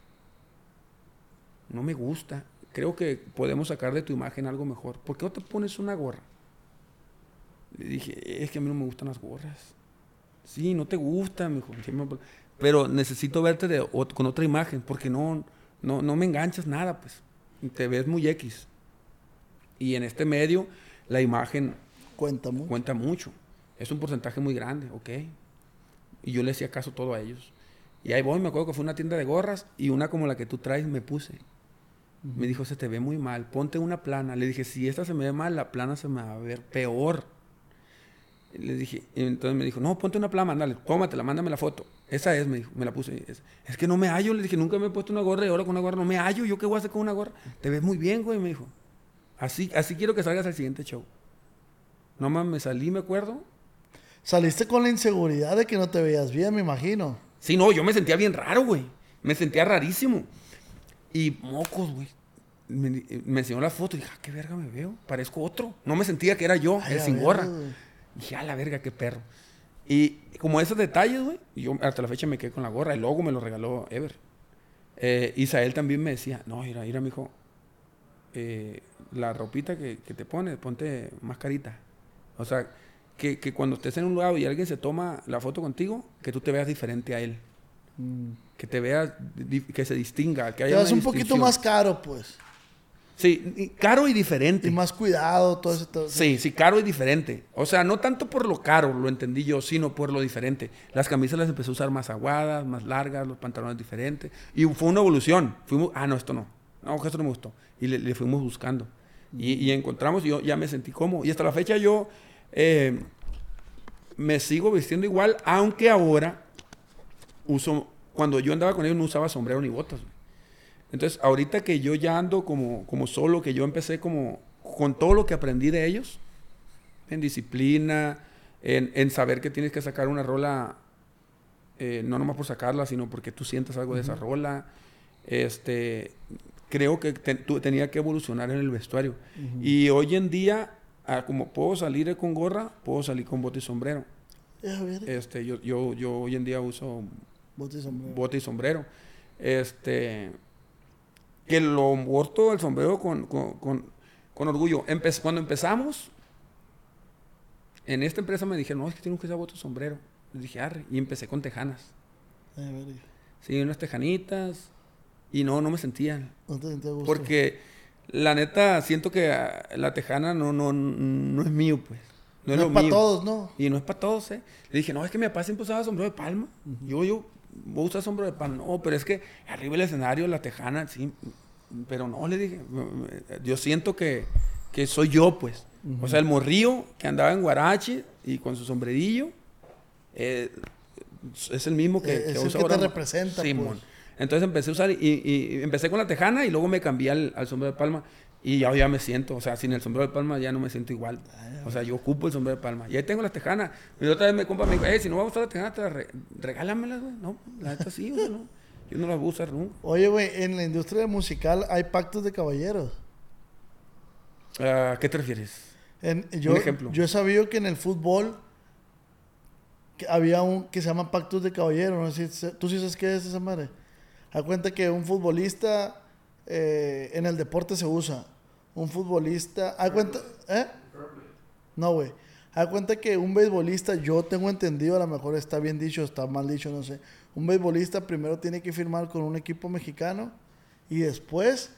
No me gusta. Creo que podemos sacar de tu imagen algo mejor. ¿Por qué no te pones una gorra? Le dije, es que a mí no me gustan las gorras. Sí, no te gusta, mijo. Pero necesito verte de, con otra imagen, porque no, no, no me enganchas nada, pues. Te ves muy X. Y en este medio, la imagen cuenta mucho. Cuenta mucho. Es un porcentaje muy grande, ok. Y yo le hacía caso todo a ellos. Y ahí voy, me acuerdo que fue una tienda de gorras y una como la que tú traes me puse. Me dijo, se te ve muy mal, ponte una plana. Le dije, si esta se me ve mal, la plana se me va a ver peor. Le dije, entonces me dijo, no, ponte una plana, dale, tómatela, mándame la foto. Esa es, me dijo, me la puse. Es, que no me hallo, le dije, nunca me he puesto una gorra y ahora con una gorra no me hallo. ¿Yo qué voy a hacer con una gorra? Te ves muy bien, güey, me dijo. Así, así quiero que salgas al siguiente show. No más me salí, me acuerdo, Saliste con la inseguridad de que no te veías bien, me imagino. Sí, no, yo me sentía bien raro, güey. Me sentía rarísimo. Y mocos, güey. Me, enseñó la foto y dije, ah, qué verga me veo. Parezco otro. No me sentía que era yo, el sin gorra. Y dije, a la verga, qué perro. Y como esos detalles, güey, yo hasta la fecha me quedé con la gorra. El logo me lo regaló Ever. Eh, Isael también me decía, no, mira, mira, mijo, eh, la ropita que, que te pones, ponte mascarita. O sea, que, que, cuando estés en un lugar y alguien se toma la foto contigo, que tú te veas diferente a él. Mm. Que te veas, que se distinga, que haya Es un poquito más caro, pues. Sí, caro y diferente. Y más cuidado, todo eso. Todo sí, sí, caro y diferente. O sea, no tanto por lo caro, lo entendí yo, sino por lo diferente. Las camisas las empecé a usar más aguadas, más largas, los pantalones diferentes. Y fue una evolución. Fuimos, ah, no, esto no. No, esto no me gustó. Y le, fuimos buscando. Y, y, encontramos, y yo ya me sentí cómodo. Y hasta la fecha yo eh, me sigo vistiendo igual, aunque ahora uso, cuando yo andaba con ellos no usaba sombrero ni botas. Entonces, ahorita que yo ya ando como, como solo, que yo empecé como con todo lo que aprendí de ellos, en disciplina, en, saber que tienes que sacar una rola, eh, no nomás por sacarla, sino porque tú sientas algo de esa rola. Este, creo que tenía que evolucionar en el vestuario. Y hoy en día Ah, como puedo salir con gorra, puedo salir con bote y sombrero. Este, yo, yo, yo hoy en día uso bote y sombrero. Bote y sombrero. Este, que lo muerto el sombrero con, con, orgullo. cuando empezamos, en esta empresa me dijeron, no, es que tengo que usar y sombrero. Les dije, arre. Y empecé con tejanas. sí, unas tejanitas. Y no, no me sentían. No te gusto. Porque la neta, siento que ah, la tejana no, no, no es mío, pues. No, es, para todos, ¿no? Y no es para todos, ¿eh? Le dije, no, es que mi papá siempre usaba sombrero de palma. Yo, yo, voy a usar sombrero de palma. No, pero es que arriba del escenario, la tejana, sí. Pero no, le dije, yo siento que, que soy yo, pues. O sea, el morrillo que andaba en Guarache y con su sombrerillo, eh, es el mismo que, es que, el que te representa, pues. Entonces empecé a usar y, empecé con la tejana y luego me cambié al, sombrero de palma. Y ya, ya me siento, o sea, sin el sombrero de palma ya no me siento igual. O sea, yo ocupo el sombrero de palma. Y ahí tengo las tejanas. Y otra vez me compa me dijo, eh, si no vas a usar la tejana, te la regálamelas, güey. No, la neta sí, güey, no. Yo no las voy a usar nunca. Oye, güey, en la industria musical hay pactos de caballeros. ¿A qué te refieres? yo, un ejemplo. Yo he sabido que en el fútbol había un que se llama pactos de caballeros. No sé si, ¿Tú sí sabes qué es esa madre? A cuenta que un futbolista eh, en el deporte se usa. Un futbolista. A cuenta. ¿Eh? No, güey. Haz cuenta que un beisbolista, yo tengo entendido, a lo mejor está bien dicho, está mal dicho, no sé. Un beisbolista primero tiene que firmar con un equipo mexicano y después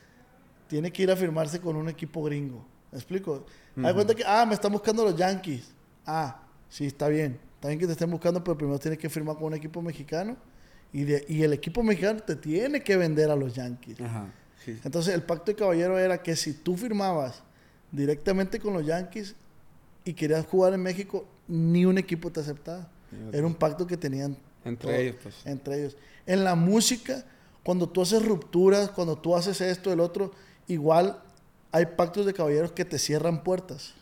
tiene que ir a firmarse con un equipo gringo. ¿Me explico? Haz cuenta que, ah, me están buscando los Yankees. Ah, sí, está bien. Está bien que te estén buscando, pero primero tienes que firmar con un equipo mexicano y, de, y el equipo mexicano te tiene que vender a los Yankees. Ajá. Sí. Entonces, el pacto de caballero era que si tú firmabas directamente con los Yankees y querías jugar en México, ni un equipo te aceptaba. Era un pacto que tenían Entre todos, ellos, pues. Entre ellos. En la música, cuando tú haces rupturas, cuando tú haces esto, el otro, igual hay pactos de caballeros que te cierran puertas.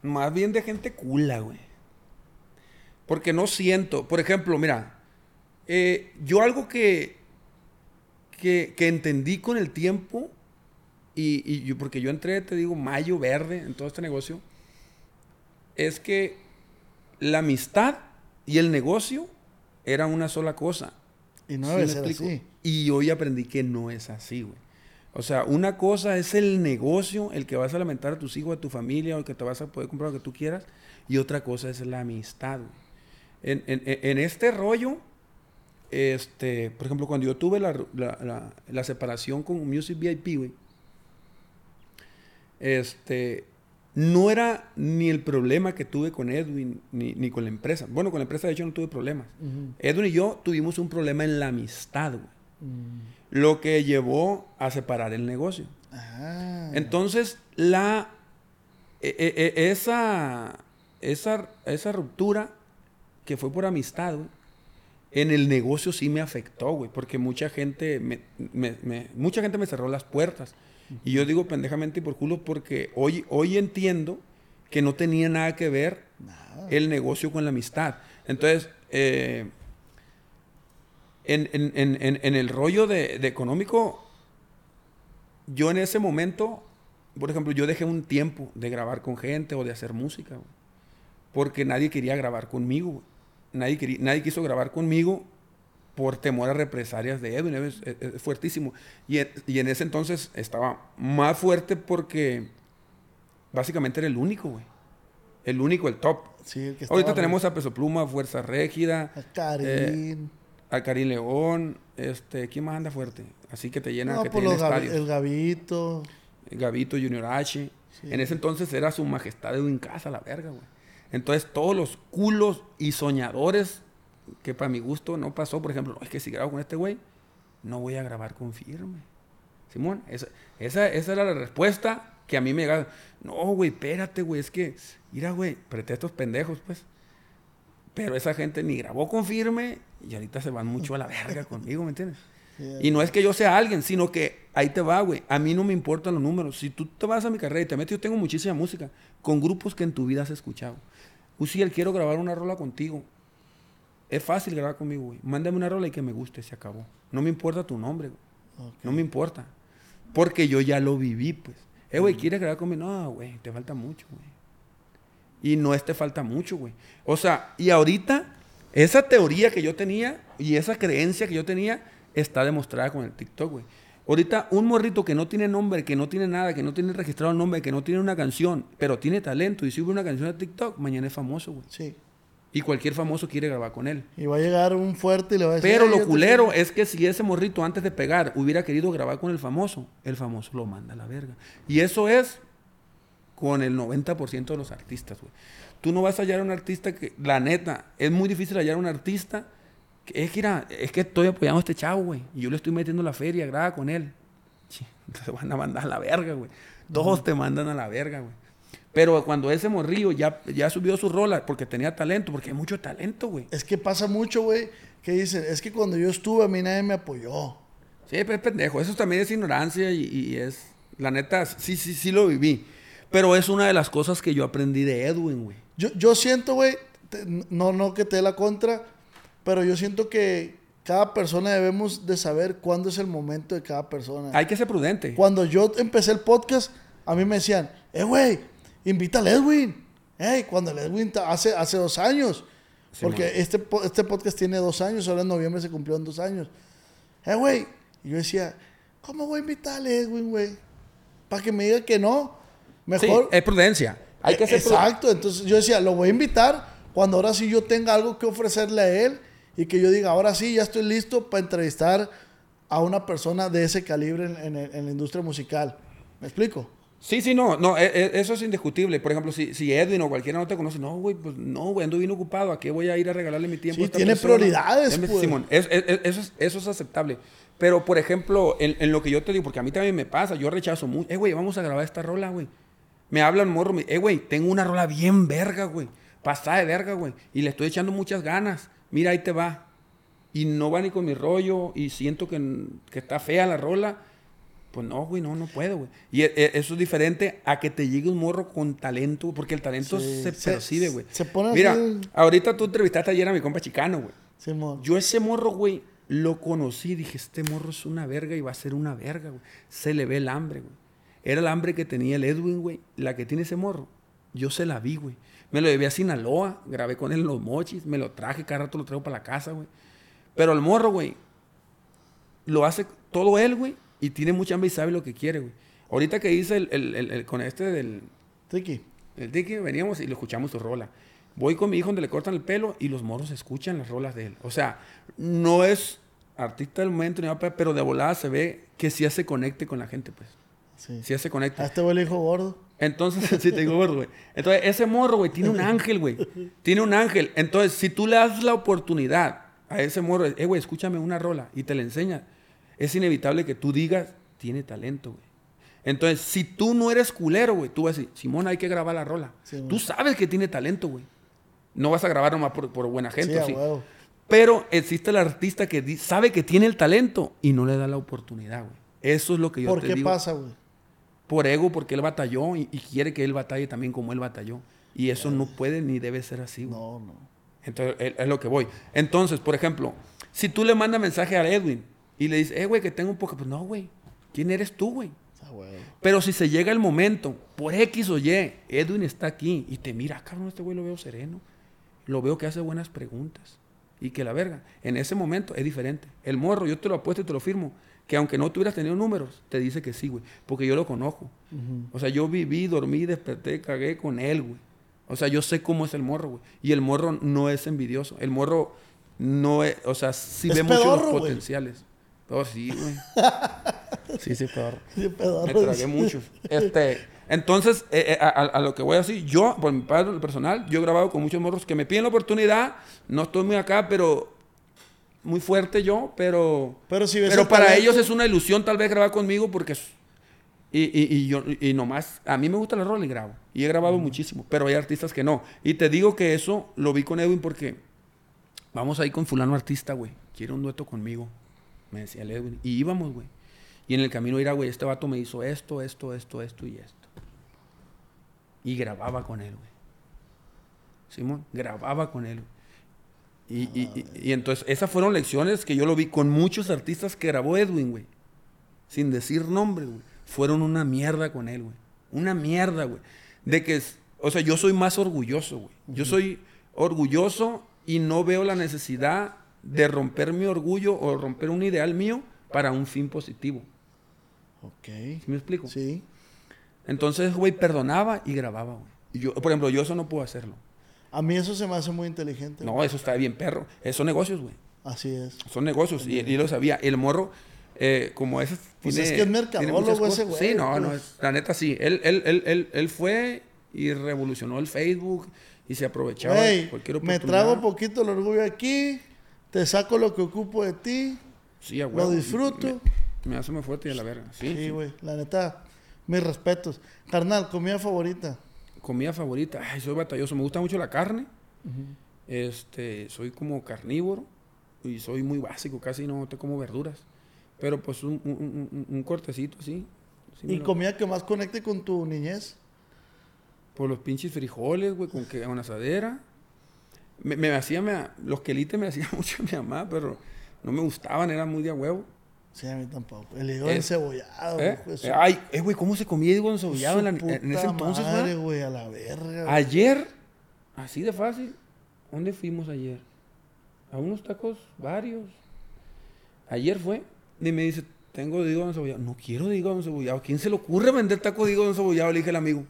Más bien de gente cula, güey. Porque no siento. Por ejemplo, mira. eh, yo algo que, que, que entendí con el tiempo. Y, y yo, porque yo entré, te digo, mayo verde en todo este negocio. Es que la amistad y el negocio era una sola cosa. Y no ¿Sí debe ser así. Y hoy aprendí que no es así, güey. O sea, una cosa es el negocio, el que vas a lamentar a tus hijos, a tu familia, o que te vas a poder comprar lo que tú quieras. Y otra cosa es la amistad, güey. En- en- en este rollo, este, por ejemplo, cuando yo tuve la, la- la- la separación con Music VIP, güey, este, no era ni el problema que tuve con Edwin, ni, ni con la empresa. Bueno, con la empresa de hecho no tuve problemas. Edwin y yo tuvimos un problema en la amistad, güey. Mm. Lo que llevó a separar el negocio. Ah. Entonces, la, e- e- e- esa, esa, esa ruptura que fue por amistad, güey, en el negocio sí me afectó, güey, porque mucha gente me, me- me- mucha gente me cerró las puertas. Y yo digo pendejamente y por culo porque hoy, hoy entiendo que no tenía nada que ver Nada. el negocio con la amistad. Entonces, eh, en, en- en- en- el rollo de, de económico, yo en ese momento, por ejemplo, yo dejé un tiempo de grabar con gente o de hacer música, güey, porque nadie quería grabar conmigo. güey. Nadie, nadie quiso grabar conmigo por temor a represalias de Edwin. Es, es- es fuertísimo. Y en, y en ese entonces estaba más fuerte porque básicamente era el único, güey. El único, el top. Sí, el que Ahorita tenemos a Peso Pluma, Fuerza Régida, a Karim. a Karim León, este, ¿quién más anda fuerte? Así que te llena, no, que por te llena los Gavi- estadios. el Gavito. Gavito Junior H. Sí. En ese entonces era su majestad en casa, la verga, güey. Entonces todos los culos y soñadores, que para mi gusto no pasó, por ejemplo, no, es que si grabo con este güey, no voy a grabar con firme. Simón, esa, esa, esa era la respuesta que a mí me llegaba. No, güey, espérate, güey, es que, mira, güey, pretextos pendejos, pues. Pero esa gente ni grabó con firme y ahorita se van mucho a la verga conmigo, ¿me entiendes? Sí, Y no es que yo sea alguien, sino que ahí te va, güey. A mí no me importan los números. Si tú te vas a mi carrera y te metes, yo tengo muchísima música con grupos que en tu vida has escuchado. Uciel, quiero grabar una rola contigo. Es fácil grabar conmigo, güey. Mándame una rola y que me guste, se acabó. No me importa tu nombre, güey. No me importa. Porque yo ya lo viví, pues. Eh, güey, ¿quieres grabar conmigo? No, güey, te falta mucho, güey. Y no es te falta mucho, güey. O sea, y ahorita, esa teoría que yo tenía y esa creencia que yo tenía está demostrada con el TikTok, güey. Ahorita, un morrito que no tiene nombre, que no tiene nada, que no tiene registrado el nombre, que no tiene una canción, pero tiene talento y sube una canción de TikTok, mañana es famoso, güey. Sí. Y cualquier famoso quiere grabar con él. Y va a llegar un fuerte y le va a decir. Pero "Ay, yo lo culero quiero". es que si ese morrito antes de pegar hubiera querido grabar con el famoso, el famoso lo manda a la verga. Y eso es con el 90% de los artistas, güey. Tú no vas a hallar a un artista que, la neta, es muy difícil hallar a un artista es que, mira, es que estoy apoyando a este chavo, güey. Y yo le estoy metiendo la feria, graba con él. Te van a mandar a la verga, güey. Todos te mandan a la verga, güey. Pero cuando ese morrillo ya, ya subió su rola porque tenía talento, porque hay mucho talento, güey. Es que pasa mucho, güey, que dicen, es que cuando yo estuve a mí nadie me apoyó. Sí, pero es pendejo. Eso también es ignorancia y, y es. La neta, sí, sí, sí lo viví. Pero es una de las cosas que yo aprendí de Edwin, güey. Yo, yo siento, güey, no, no que te dé la contra, pero yo siento que cada persona debemos de saber cuándo es el momento de cada persona. Hay que ser prudente. Cuando yo empecé el podcast, a mí me decían, eh, güey, invita a Edwin. Ey, cuando el Edwin hace, hace dos años. Sí, porque man. este, este podcast tiene dos años, ahora en noviembre se cumplieron dos años. Eh, güey. Y yo decía, ¿cómo voy a invitar a Edwin, güey? Para que me diga que no. Mejor. Sí, es prudencia. Hay que ser prudente. Exacto. Entonces yo decía, lo voy a invitar cuando ahora sí yo tenga algo que ofrecerle a él y que yo diga, ahora sí, ya estoy listo para entrevistar a una persona de ese calibre en, en- en la industria musical. ¿Me explico? Sí, sí, no, no, e- e- eso es indiscutible. Por ejemplo, si, si Edwin o cualquiera no te conoce, no, güey, pues no, güey, ando bien ocupado. ¿A qué voy a ir a regalarle mi tiempo? Sí, a esta tiene persona? prioridades, pues. Simón, es- es- es- eso, es, eso es aceptable. Pero, por ejemplo, en, en lo que yo te digo, porque a mí también me pasa, yo rechazo mucho. Eh, güey, vamos a grabar esta rola, güey. Me hablan morro, me, eh, güey, tengo una rola bien verga, güey. Pasada de verga, güey. Y le estoy echando muchas ganas. Mira, ahí te va. Y no va ni con mi rollo y siento que, que está fea la rola. Pues no, güey, no, no puedo, güey. Y e- e- eso es diferente a que te llegue un morro con talento, porque el talento Sí, se, se- percibe, güey. se pone Mira, así- ahorita tú entrevistaste ayer a mi compa chicano, güey. Simón. Yo ese morro, güey, lo conocí. Dije, este morro es una verga y va a ser una verga, güey. Se le ve el hambre, güey. Era el hambre que tenía el Edwin, güey. La que tiene ese morro. Yo se la vi, güey. Me lo llevé a Sinaloa, grabé con él en los mochis, me lo traje, cada rato lo traigo para la casa, güey. Pero el morro, güey, lo hace todo él, güey, y tiene mucha hambre y sabe lo que quiere, güey. Ahorita que hice el, el- el- el- con este del, Tiki. el Tiki, veníamos y lo escuchamos su rola. Voy con mi hijo donde le cortan el pelo y los morros escuchan las rolas de él. O sea, no es artista del momento, ni nada, pero de volada se ve que sí hace conecte con la gente, pues. Sí. Sí hace conecte. A este güey le dijo gordo. Entonces, sí te digo gordo, güey. Entonces, ese morro, güey, tiene un ángel, güey. Tiene un ángel. Entonces, si tú le das la oportunidad a ese morro, eh, güey, escúchame una rola y te la enseña, es inevitable que tú digas, tiene talento, güey. Entonces, si tú no eres culero, güey, tú vas a decir, Simón, hay que grabar la rola. Sí, tú sabes que tiene talento, güey. No vas a grabar nomás por, por buena gente. Pero existe el artista que sabe que tiene el talento y no le da la oportunidad, güey. Eso es lo que yo ¿Por te qué digo pasa, güey? Por ego, porque él batalló y, y quiere que él batalle también como él batalló. Y eso no puede ni debe ser así. güey. No, no. Entonces, es, lo que voy. Entonces, por ejemplo, si tú le mandas mensaje a Edwin y le dices, eh, güey, que tengo un poco, pues no, güey. ¿Quién eres tú, güey? A huevo. Pero si se llega el momento, por X o Y, Edwin está aquí y te mira, "Ah, cabrón, este güey lo veo sereno. Lo veo que hace buenas preguntas. Y que la verga, en ese momento es diferente. El morro, yo te lo apuesto y te lo firmo, que aunque no tuvieras tenido números, te dice que sí, güey. Porque yo lo conozco. O sea, yo viví, dormí, desperté, cagué con él, güey. O sea, yo sé cómo es el morro, güey. Y el morro no es envidioso. El morro no es, o sea, sí Es ve muchos pedorro, los güey. potenciales. Oh, sí, güey. Sí, sí, pedorro. Sí, pedorro. Me tragué muchos. Este, entonces, eh, eh, a lo que voy a decir, yo, por mi parte personal, yo he grabado con muchos morros que me piden la oportunidad. No estoy muy acá, pero muy fuerte yo, pero. Pero si ves pero el para talento- ellos es una ilusión tal vez grabar conmigo porque. es- Y, y, y yo, y nomás, a mí me gusta la rola y grabo. Y he grabado muchísimo, pero hay artistas que no. Y te digo que eso lo vi con Edwin porque vamos a ir con fulano artista, güey. Quiere un dueto conmigo. Me decía el Edwin. Y íbamos, güey. Y en el camino irá, güey, este vato me hizo esto, esto, esto, esto y esto. Y grababa con él, güey. Simón, grababa con él. Y, y- y- y entonces, esas fueron lecciones que yo lo vi con muchos artistas que grabó Edwin, güey. Sin decir nombre, güey. Fueron una mierda con él, güey. Una mierda, güey. De que, o sea, yo soy más orgulloso, güey. Yo soy orgulloso y no veo la necesidad de romper mi orgullo o romper un ideal mío para un fin positivo. Ok. ¿Sí me explico? Sí. Entonces, güey, perdonaba y grababa, güey. Y yo, por ejemplo, yo eso no puedo hacerlo. A mí eso se me hace muy inteligente. No, eso está bien, perro. Esos son negocios, güey. Así es. Son negocios. Y, y lo sabía. El morro, eh, como ese. Pues tiene- es que es mercadólogo ese güey, Sí, no, pues. no. es- la neta sí. Él, él, él, él, él fue y revolucionó el Facebook y se aprovechaba de Güey, cualquier me oportunidad. trago poquito el orgullo aquí, te saco lo que ocupo de ti. Sí, a lo disfruto. Me, me hace muy fuerte y a la verga. Sí, Sí, sí. güey, la neta, mis respetos. Carnal, comida favorita. Comida favorita. Ay, soy batalloso. Me gusta mucho la carne. Este, soy como carnívoro y soy muy básico, casi no te como verduras. Pero pues un, un- un- un- un cortecito así. ¿Y lo- comida que más conecte con tu niñez? Por los pinches frijoles, güey, con que una asadera. Me, me hacía, me- los quelites me hacía mucho mi mamá, pero no me gustaban, eran muy de a huevo. Sí, a mí tampoco. El hígado Es- encebollado. ¿Eh? Eh, Ay, eh, güey, ¿cómo se comía hígado encebollado en, la- en ese entonces, madre, güey? a la verga. Ayer, así de fácil, ¿dónde fuimos ayer? A unos tacos, varios. Ayer fue, y me dice, tengo de hígado encebollado. No quiero de hígado encebollado. ¿Quién se le ocurre vender taco de hígado encebollado? Le dije al amigo.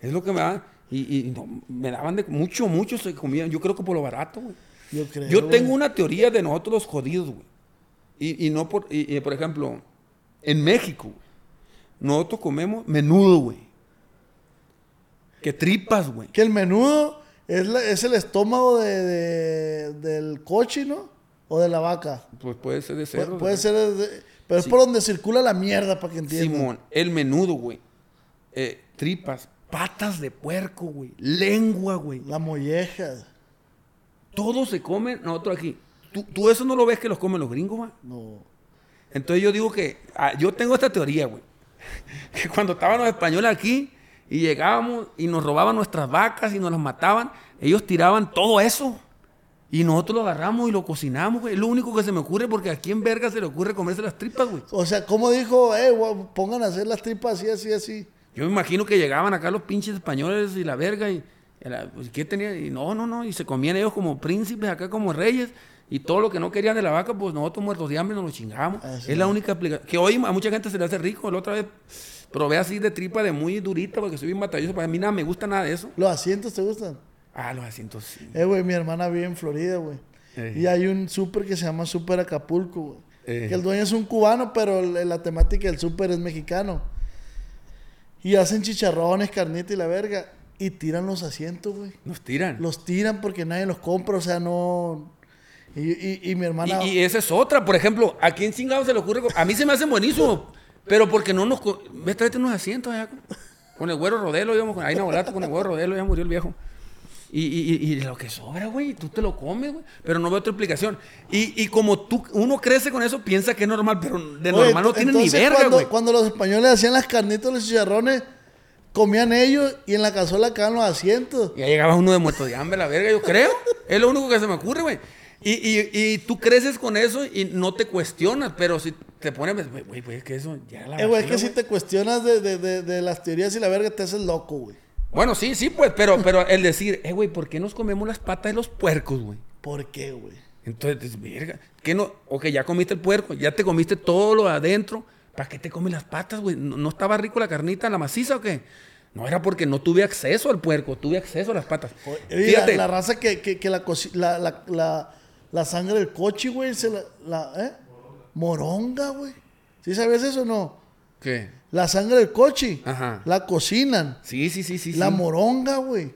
Es lo que me dan. Y, y no, me daban de mucho, mucho se comían. Yo creo que por lo barato, güey. Yo creo. Yo güey. tengo una teoría de nosotros los jodidos, güey. Y, y no por, y, y, por ejemplo, en México, nosotros comemos menudo, güey. Que tripas, güey. Que el menudo es, la- es el estómago de, de- del coche, ¿no? O de la vaca. Pues puede ser de Pu- cerdo. puede de- ser, de- pero Sí. es por donde circula la mierda, para que entiendan. Simón, el menudo, güey. Eh, tripas, patas de puerco, güey. Lengua, güey. La molleja. Todo se come nosotros aquí. ¿Tú, tú eso no lo ves que los comen los gringos, güey? No. Entonces yo digo que, ah, yo tengo esta teoría, güey. Que cuando estaban los españoles aquí y llegábamos y nos robaban nuestras vacas y nos las mataban, ellos tiraban todo eso. Y nosotros lo agarramos y lo cocinamos, güey. Es lo único que se me ocurre porque aquí en verga se le ocurre comerse las tripas, güey. O sea, como dijo, eh, pongan a hacer las tripas así, así, así. Yo me imagino que llegaban acá los pinches españoles y la verga y, y la- pues, ¿qué tenía? Y no, no, no, y se comían ellos como príncipes, acá como reyes, y todo lo que no querían de la vaca, pues nosotros muertos de hambre nos lo chingamos. Es la única explicación. Que hoy a mucha gente se le hace rico, la otra vez probé así de tripa de muy durita, porque soy bien batalloso, para mí nada me gusta nada de eso. ¿Los asientos te gustan? Ah, los asientos sí. Eh, güey, mi hermana vive en Florida, güey. Eh. Y hay un súper que se llama Súper Acapulco, güey. Eh. Que el dueño es un cubano, pero la temática del súper es mexicano. Y hacen chicharrones, carnita y la verga. Y tiran los asientos, güey. Nos tiran. Los tiran porque nadie los compra, o sea, no... Y, y- y mi hermana... Y, y esa es otra, por ejemplo, ¿a quién chingado se le ocurre? A mí se me hacen buenísimos, pero porque no nos... Ves, tráete unos asientos allá con, con el güero Rodelo, íbamos con, ahí en Agualato con el güero Rodelo, ya murió el viejo. Y, y- y- lo que sobra, güey, tú te lo comes, güey. Pero no veo otra explicación. Y, y como tú, uno crece con eso, piensa que es normal, pero de Oye, normal no tiene ni verga, cuando, güey. cuando los españoles hacían las carnitas, los chicharrones, comían ellos y en la cazuela quedaban los asientos. Ya llegaba uno de muerto de hambre, la verga, yo creo. Es lo único que se me ocurre, güey. Y, y, y tú creces con eso y no te cuestionas, pero si te pones, güey, güey, güey, es que eso ya la Eh, güey, es basura, que si te cuestionas de, de- de- de las teorías y la verga, te haces loco, güey. Bueno, sí, sí, pues, pero, pero el decir, eh, güey, ¿por qué nos comemos las patas de los puercos, güey? ¿Por qué, güey? Entonces, verga, ¿qué no? Ok, ya comiste el puerco, ya te comiste todo lo de adentro, ¿para qué te comes las patas, güey? ¿No, no estaba rico la carnita, la maciza o qué? No era porque no tuve acceso al puerco, tuve acceso a las patas. Oye, Fíjate, la, la raza que, que, que la, la, la, la, sangre del coche, güey, se la, la- ¿eh? Moronga, güey. ¿Sí sabías eso o no? ¿qué? La sangre del coche. Ajá. La cocinan. Sí, sí, sí, sí. la sí. moronga, güey.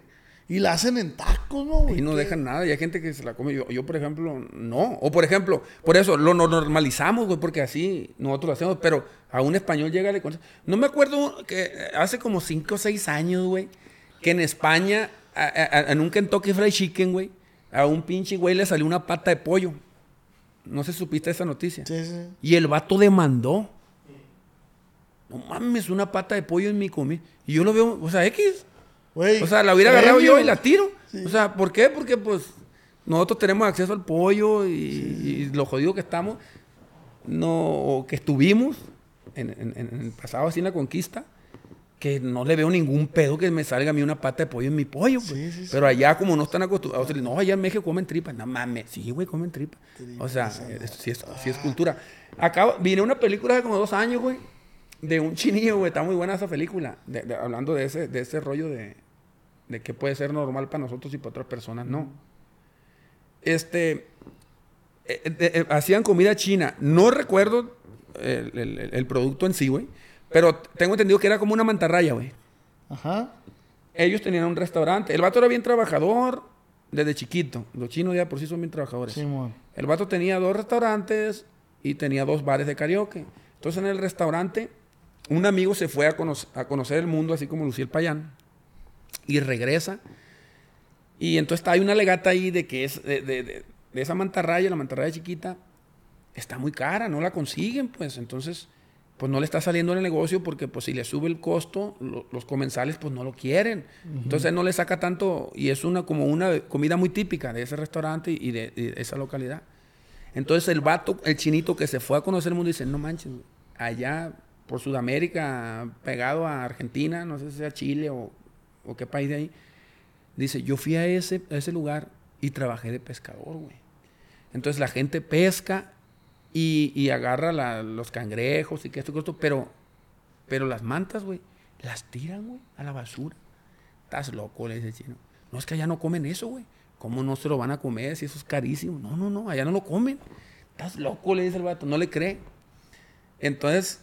Y la hacen en tacos, ¿no, güey? Y no dejan nada, y hay gente que se la come. Yo, yo, por ejemplo, no. O por ejemplo, por eso lo no- normalizamos, güey, porque así nosotros lo hacemos, pero a un español llega le. No me acuerdo que hace como 5 o 6 años, güey, que en España, a- a- a- en un Kentucky Fried Chicken, güey, a un pinche güey le salió una pata de pollo. No sé si supiste esa noticia. Sí, sí. Y el vato demandó. No mames, una pata de pollo en mi comida. Y yo lo veo, o sea, X. O sea, la hubiera agarrado yo y la tiro. O sea, ¿por qué? Porque pues nosotros tenemos acceso al pollo y, y lo jodido que estamos, no, o que estuvimos en, en- en el pasado así en la conquista, que no le veo ningún pedo que me salga a mí una pata de pollo en mi pollo. pues. Sí, sí, sí. Pero allá como no están acostumbrados, o sea, no, allá en México comen tripas, no mames, sí, güey, comen tripas. O sea, eso sí es, sí es cultura. Acá vine una película hace como dos años, güey, de un chinillo, güey, está muy buena esa película, de- de- hablando de ese, de ese rollo de, de que puede ser normal para nosotros y para otras personas no. Este, eh, eh, eh, hacían comida china. No recuerdo el, el- el- el producto en sí, güey. Pero tengo entendido que era como una mantarraya, güey. Ajá. Ellos tenían un restaurante. El vato era bien trabajador desde chiquito. Los chinos ya por sí son bien trabajadores. Simón. El vato tenía dos restaurantes y tenía dos bares de karaoke. Entonces en el restaurante, un amigo se fue a, cono- a conocer el mundo, así como Luciel Payán, y regresa. Y entonces hay una legata ahí de que es de, de- de- de esa mantarraya, la mantarraya chiquita, está muy cara, no la consiguen, pues entonces, pues no le está saliendo el negocio porque pues si le sube el costo, lo- los comensales pues no lo quieren. Entonces no le saca tanto y es una como una comida muy típica de ese restaurante y de, y de esa localidad. Entonces el vato, el chinito que se fue a conocer el mundo dice, no manches, allá por Sudamérica, pegado a Argentina, no sé si sea Chile o, o qué país de ahí, dice, yo fui a ese, a ese lugar y trabajé de pescador, güey. Entonces la gente pesca y, y agarra la- los cangrejos y que esto, que esto, pero, pero las mantas, güey, las tiran, güey, a la basura. Estás loco, le dice el chino. No, es que allá no comen eso, güey. ¿Cómo no se lo van a comer si eso es carísimo? No, no, no, allá no lo comen. Estás loco, le dice el vato, no le cree. Entonces,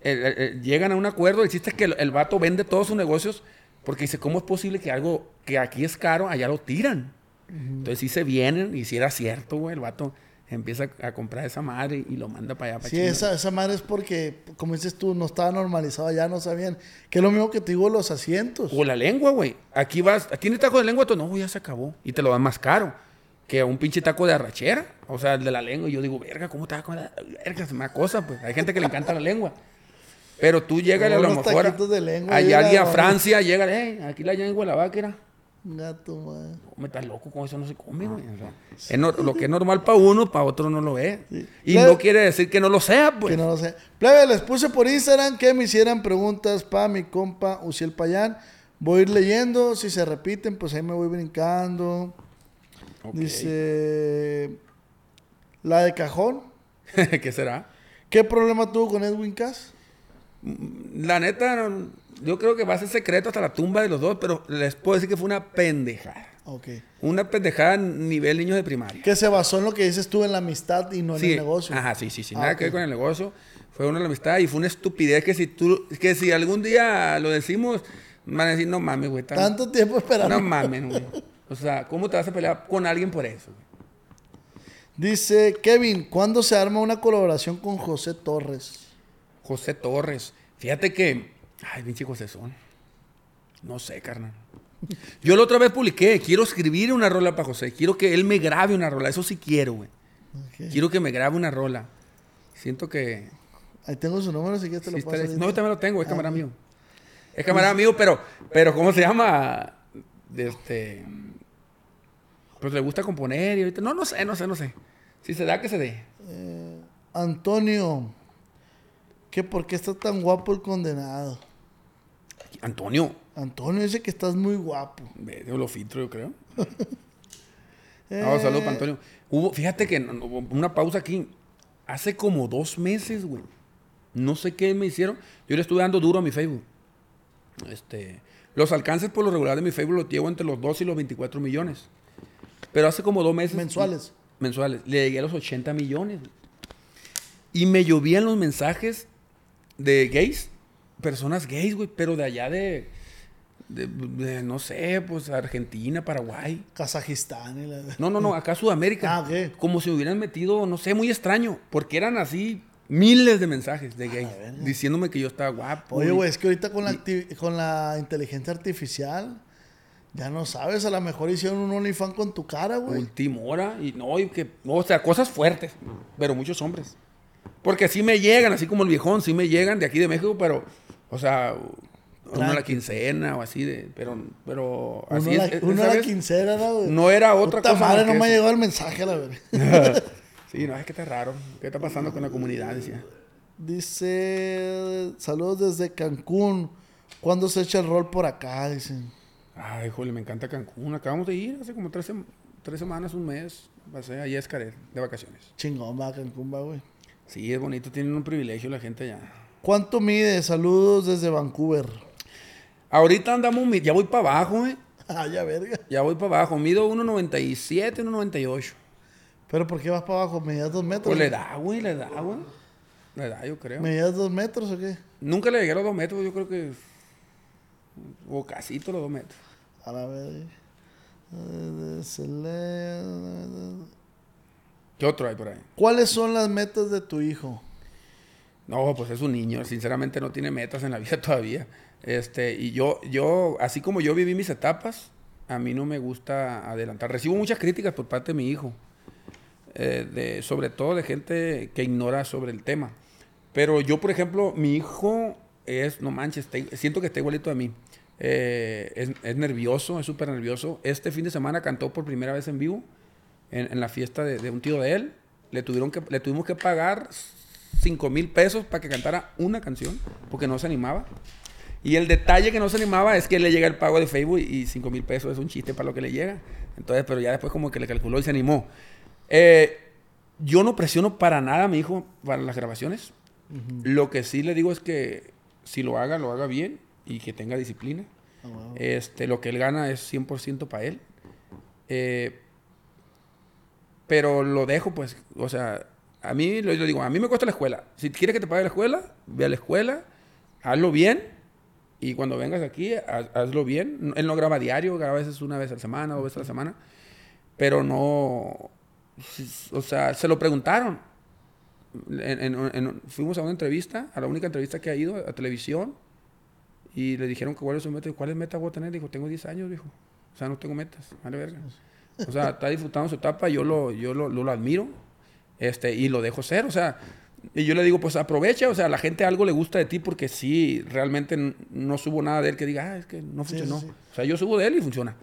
el- el- el- llegan a un acuerdo. El chiste es que el, el vato vende todos sus negocios porque dice, ¿cómo es posible que algo que aquí es caro, allá lo tiran? Entonces sí se vienen y si era cierto, güey, el vato empieza a comprar esa madre y lo manda para allá. Para Sí, China. esa, esa madre es porque, como dices tú, no estaba normalizado allá, no sabían. Que es lo mismo que te digo los asientos. O la lengua, güey. Aquí vas, ¿tienes taco de lengua? Tú, no, ya se acabó. Y te lo dan más caro que un pinche taco de arrachera. O sea, el de la lengua. Y yo digo, verga, ¿cómo te va con la verga? Es una cosa, pues. Hay gente que le encanta la lengua. Pero tú llegas a lo mejor. de lengua, allá a. Francia, llega, eh, aquí la lengua la vaca era. Gato, madre. Me estás loco, con eso no se come, güey. O sea, es no- lo que es normal para uno, para otro no lo es. Sí. Y no quiere decir que no lo sea, pues. Que no lo sé. Plebe, les puse por Instagram que me hicieran preguntas para mi compa Uciel Payán. Voy a ir leyendo. Si se repiten, pues ahí me voy brincando. Dice. La de cajón. ¿Qué será? ¿Qué problema tuvo con Edwin Cass? La neta, no- yo creo que va a ser secreto hasta la tumba de los dos, pero les puedo decir que fue una pendejada. Ok. Una pendejada a nivel niños de primaria. Que se basó en lo que dices tú en la amistad y no en Sí, el negocio. Ajá, sí, sí, sí. Ah, Nada que ver con el negocio. Fue una la amistad y fue una estupidez que si tú, que si algún día lo decimos, van a decir, no mames, güey. tan- Tanto tiempo esperando. No mames, güey. O sea, ¿cómo te vas a pelear con alguien por eso? Dice Kevin, ¿cuándo se arma una colaboración con José Torres? José Torres. Fíjate que. Ay, pinche José Son. No sé, carnal. Yo la otra vez publiqué, quiero escribir una rola para José. Quiero que él me grabe una rola. Eso sí quiero, güey. Quiero que me grabe una rola. Siento que. Ahí tengo su número, si quieres te sí lo paso. no, yo también lo tengo, es Ah, camarada mío. Es camarada mío, pero, pero ¿cómo se llama? Este. Pues le gusta componer y ahorita. No, no sé, no sé, no sé. Si se da, que se dé. Antonio, ¿qué por qué está tan guapo el condenado? Antonio. Antonio dice que estás muy guapo. Yo lo filtro, yo creo. Eh, No, saludos para Antonio. Hubo, fíjate que una pausa aquí. Hace como dos meses, güey. No sé qué me hicieron. Yo le estuve dando duro a mi Facebook. Este, los alcances por lo regular de mi Facebook los llevo entre los 2 y los 24 millones. Pero hace como dos meses. Mensuales. Mensuales. Le llegué a los 80 millones. Y me llovían los mensajes de gays. Personas gays, güey. Pero de allá de, de- de, no sé, pues Argentina, Paraguay. Kazajistán y la... No, no, no, acá Sudamérica. Ah, ok. Como si hubieran metido, no sé, muy extraño. Porque eran así miles de mensajes de gay. verga. diciéndome que yo estaba guapo. Oye, y- güey, es que ahorita con la, acti- con la inteligencia artificial, ya no sabes, a lo mejor hicieron un OnlyFans con tu cara, güey. Última hora. Y no, y que, no, o sea, cosas fuertes. Pero muchos hombres. Porque sí me llegan, así como el viejón, sí me llegan de aquí de México, pero, o sea, uno a la quincena o así de. Pero, pero Uno así la, es- uno la vez quincena, ¿no, güey? No era otra Puta cosa. madre, no me llegado el mensaje, la verdad. Sí, no, es que está raro. ¿Qué está pasando con la comunidad? Decía. Dice, saludos desde Cancún. ¿Cuándo se echa el rol por acá? Dicen. Ay, jole, me encanta Cancún. Acabamos de ir hace como tres, sem- tres semanas, un mes. Pasé allá a Escaret, de vacaciones. Chingón, va a Cancún, va, güey. Sí, es bonito, tienen un privilegio la gente allá. ¿Cuánto mide? Saludos desde Vancouver. Ahorita andamos, ya voy para abajo, eh. Ah, ya, verga. Ya voy para abajo. Mido 1.97, 1.98. ¿Pero por qué vas para abajo? ¿Medías dos metros? Pues le da, güey, le da, güey. Le da, yo creo. ¿Medías dos metros o qué? Nunca le llegué a los dos metros, yo creo que. O casito los dos metros. A la verga. ¿Qué otro hay por ahí? ¿Cuáles son las metas de tu hijo? No, pues es un niño, sinceramente no tiene metas en la vida todavía. Este, y yo, yo, así como yo viví mis etapas, a mí no me gusta adelantar. Recibo muchas críticas por parte de mi hijo, eh, de, sobre todo de gente que ignora sobre el tema. Pero yo, por ejemplo, mi hijo es, no manches, siento que está igualito a mí. Eh, es, nervioso, es súper nervioso. Este fin de semana cantó por primera vez en vivo en, en la fiesta de, de un tío de él. Le, tuvieron que, le tuvimos que pagar 5 mil pesos para que cantara una canción, porque no se animaba. Y el detalle que no se animaba es que le llega el pago de Facebook y 5 mil pesos es un chiste para lo que le llega. Entonces, pero ya después como que le calculó y se animó. Eh, yo no presiono para nada a mi hijo para las grabaciones. Lo que sí le digo es que si lo haga, lo haga bien y que tenga disciplina. Ah, wow. Este, lo que él gana es 100% para él. Eh, pero lo dejo, pues, o sea, a mí, lo, digo, a mí me cuesta la escuela. Si quieres que te pague la escuela, ve a la escuela, hazlo bien, y cuando vengas aquí, haz- hazlo bien. Él no graba diario, graba a veces una vez a la semana, dos veces a la semana, pero no, o sea, se lo preguntaron. Fuimos a una entrevista, a la única entrevista que ha ido a televisión, y le dijeron que cuál es su meta. ¿Cuáles metas voy a tener? Dijo, tengo 10 años, dijo. O sea, no tengo metas. Vale, verga. O sea, está disfrutando su etapa, yo lo, yo lo- lo admiro. Este, y lo dejo ser, o sea, y yo le digo, pues aprovecha, o sea, a la gente algo le gusta de ti porque sí, realmente no subo nada de él que diga, ah, es que no Sí, funcionó. sí, sí. O sea, yo subo de él y funciona.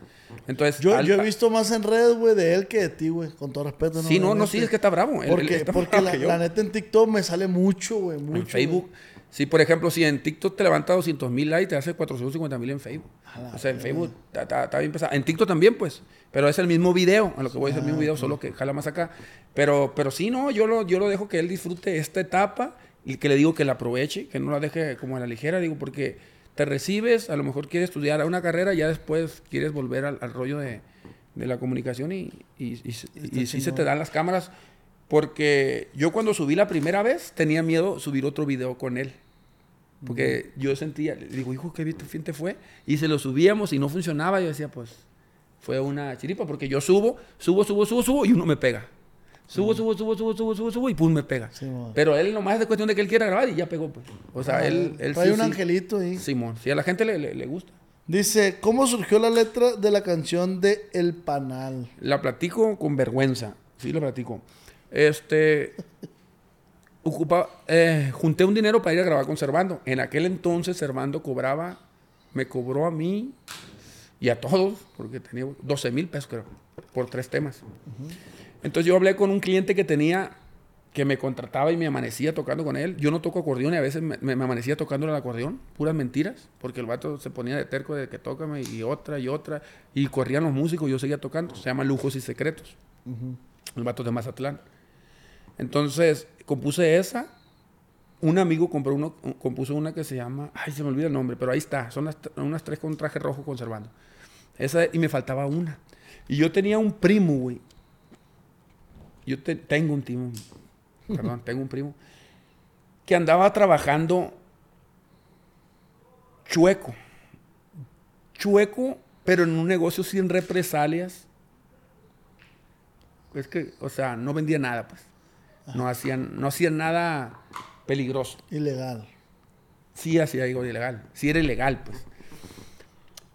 Entonces, Yo, yo he visto más en redes, güey, de él que de ti, güey. Con todo respeto. Sí, no, no, sí, es que está bravo. Él- él Porque, está porque bravo la, neta en TikTok me sale mucho, güey. Mucho. en Facebook. Si, por ejemplo, si en TikTok te levanta 200 mil likes, te hace 450 mil en Facebook. O sea, en Facebook está, está- está bien pesado. En TikTok también, pues. Pero es el mismo video. A lo que voy es el mismo video, solo que jala más acá. Pero, pero sí, no, yo lo, yo lo dejo que él disfrute esta etapa y que le digo que la aproveche, que no la deje como a la ligera. Digo, porque te recibes, a lo mejor quieres estudiar una carrera, ya después quieres volver al, al rollo de, de la comunicación y, y, y- y sí se te dan las cámaras. Porque yo cuando subí la primera vez tenía miedo subir otro video con él. Porque yo sentía, digo, hijo, qué fin te fue. Y se lo subíamos y no funcionaba. Yo decía, pues, fue una chiripa. Porque yo subo, subo, subo, subo, subo y uno me pega. Subo, subo, subo, subo, subo, subo, subo y pum, me pega. Sí. Pero él nomás es de cuestión de que él quiera grabar y ya pegó, pues. O sea, Ah, él, él Trae sí, un sí. angelito ahí. Simón, si a la gente le, le- le gusta. Dice, ¿cómo surgió la letra de la canción de El Panal? La platico con vergüenza. Sí, la platico. Este. ocupa, eh, junté un dinero para ir a grabar con Servando. En aquel entonces, Servando cobraba. Me cobró a mí y a todos, porque tenía 12 mil pesos, creo, por tres temas. Entonces yo hablé con un cliente que tenía. Que me contrataba y me amanecía tocando con él. Yo no toco acordeón y a veces me, me- me amanecía tocando el acordeón. Puras mentiras. Porque el vato se ponía de terco de que tócame y otra y otra. Y corrían los músicos y yo seguía tocando. Se llama Lujos y Secretos. El vato de Mazatlán. Entonces, compuse esa. Un amigo compró uno, compuso una que se llama. Ay, se me olvida el nombre, pero ahí está. Son las unas tres con traje rojo conservando. Esa, y me faltaba una. Y yo tenía un primo, güey. Yo te- tengo un primo. Perdón, tengo un primo. Que andaba trabajando chueco. Chueco, pero en un negocio sin represalias. Es que, o sea, no vendía nada, pues. No hacían, no hacían nada peligroso. Ilegal. Sí hacía algo ilegal. Sí era ilegal, pues.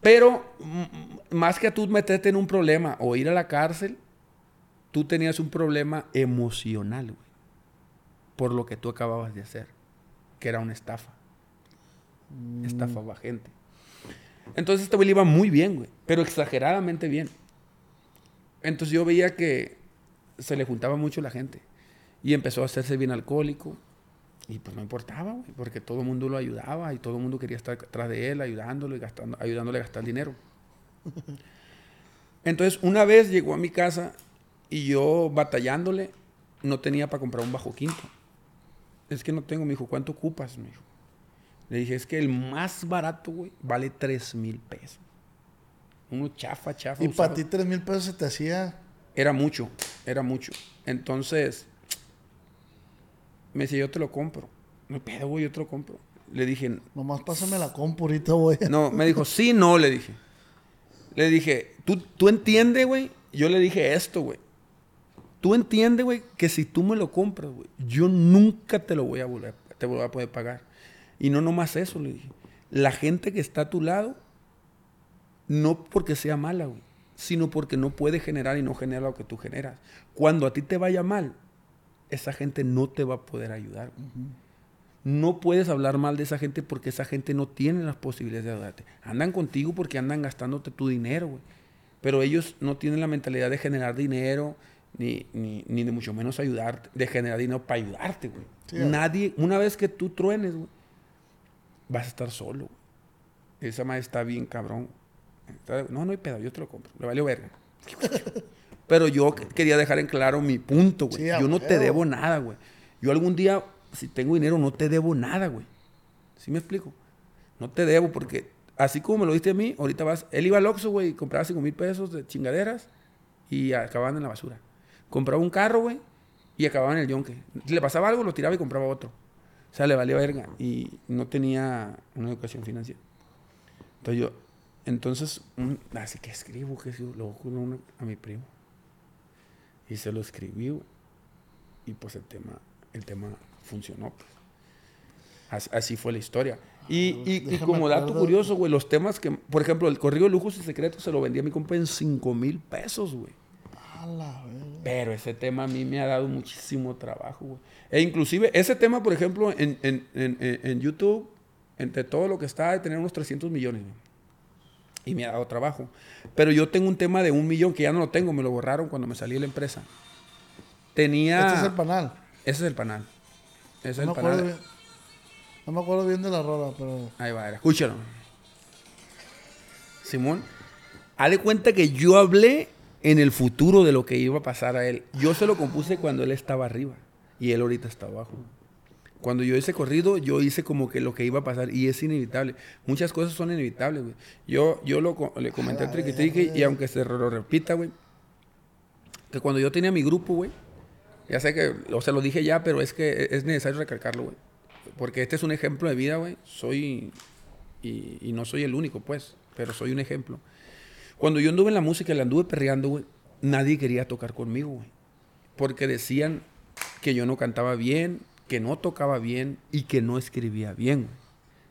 Pero, mm, más que a tú meterte en un problema o ir a la cárcel, tú tenías un problema emocional, güey. Por lo que tú acababas de hacer. Que era una estafa. Estafaba gente. Entonces este güey le iba muy bien, güey. Pero exageradamente bien. Entonces yo veía que se le juntaba mucho la gente. Y empezó a hacerse bien alcohólico. Y pues no importaba, güey, porque todo el mundo lo ayudaba y todo el mundo quería estar atrás de él, ayudándolo y gastando, ayudándole a gastar dinero. Entonces, una vez llegó a mi casa y yo batallándole, no tenía para comprar un bajo quinto. Es que no tengo, me dijo, ¿cuánto ocupas? Me dijo. Le dije, es que el más barato, güey, vale 3 mil pesos. Uno chafa, chafa. Y usado. para ti tres mil pesos se te hacía... Era mucho, era mucho. Entonces, me decía, yo te lo compro. No hay pedo, güey, yo te lo compro. Le dije, Nomás pásame la compu ahorita, güey. no, me dijo, sí, no, le dije. Le dije, ¿tú, tú entiendes, güey? Yo le dije esto, güey. Tú entiendes, güey, que si tú me lo compras, güey, yo nunca te lo voy a volver, te voy a poder pagar. Y no nomás eso, le dije. La gente que está a tu lado, no porque sea mala, güey, sino porque no puede generar y no genera lo que tú generas. Cuando a ti te vaya mal, esa gente no te va a poder ayudar. No puedes hablar mal de esa gente porque esa gente no tiene las posibilidades de ayudarte. Andan contigo porque andan gastándote tu dinero, güey. Pero ellos no tienen la mentalidad de generar dinero, ni, ni, ni de mucho menos ayudarte, de generar dinero para ayudarte, güey. Sí, Nadie, una vez que tú truenes, güey, vas a estar solo, güey. Esa madre está bien cabrón. Está- no, no hay pedo, yo te lo compro. Le valió verga. Pero yo que- quería dejar en claro mi punto, güey. Sí, yo no te debo nada, güey. Yo algún día, si tengo dinero, no te debo nada, güey. ¿Sí me explico? No te debo porque así como me lo diste a mí, ahorita vas... Él iba al Oxxo, güey, y compraba 5 mil pesos de chingaderas y acababan en la basura. Compraba un carro, güey, y acababan en el yonque. Si le pasaba algo, lo tiraba y compraba otro. O sea, le valía verga y no tenía una educación financiera. Entonces yo, entonces, un- así que escribo, que escribo, lo juro a mi primo. Y se lo escribí, güey, y pues el tema, el tema funcionó, pues. As- Así, fue la historia. Y, y- como dato curioso, güey, los temas que, por ejemplo, el corrido de lujos y secretos se lo vendí a mi compa en 5 mil pesos, güey. Pero ese tema a mí me ha dado muchísimo trabajo, güey. E inclusive, ese tema, por ejemplo, en, en- en- en- en YouTube, entre todo lo que está, de tener unos 300 millones, güey. Y me ha dado trabajo. Pero yo tengo un tema de un millón que ya no lo tengo, me lo borraron cuando me salí de la empresa. Tenía... Este es el panal. Ese es el panal. Ese es No el panal. bien, no me acuerdo bien de la rola, pero... Ahí va, era. escúchalo. Simón, hale cuenta que yo hablé en el futuro de lo que iba a pasar a él. Yo se lo compuse cuando él estaba arriba y él ahorita está abajo. Cuando yo hice corrido, yo hice como que lo que iba a pasar y es inevitable. Muchas cosas son inevitables, güey. Yo, yo lo, le comenté a Triqui y aunque se lo repita, güey, que cuando yo tenía mi grupo, güey, ya sé que, o sea, lo dije ya, pero es que es necesario recalcarlo, güey. Porque este es un ejemplo de vida, güey. Soy, y, y no soy el único, pues, pero soy un ejemplo. Cuando yo anduve en la música y la anduve perreando, güey, nadie quería tocar conmigo, güey. Porque decían que yo no cantaba bien, que no tocaba bien y que no escribía bien.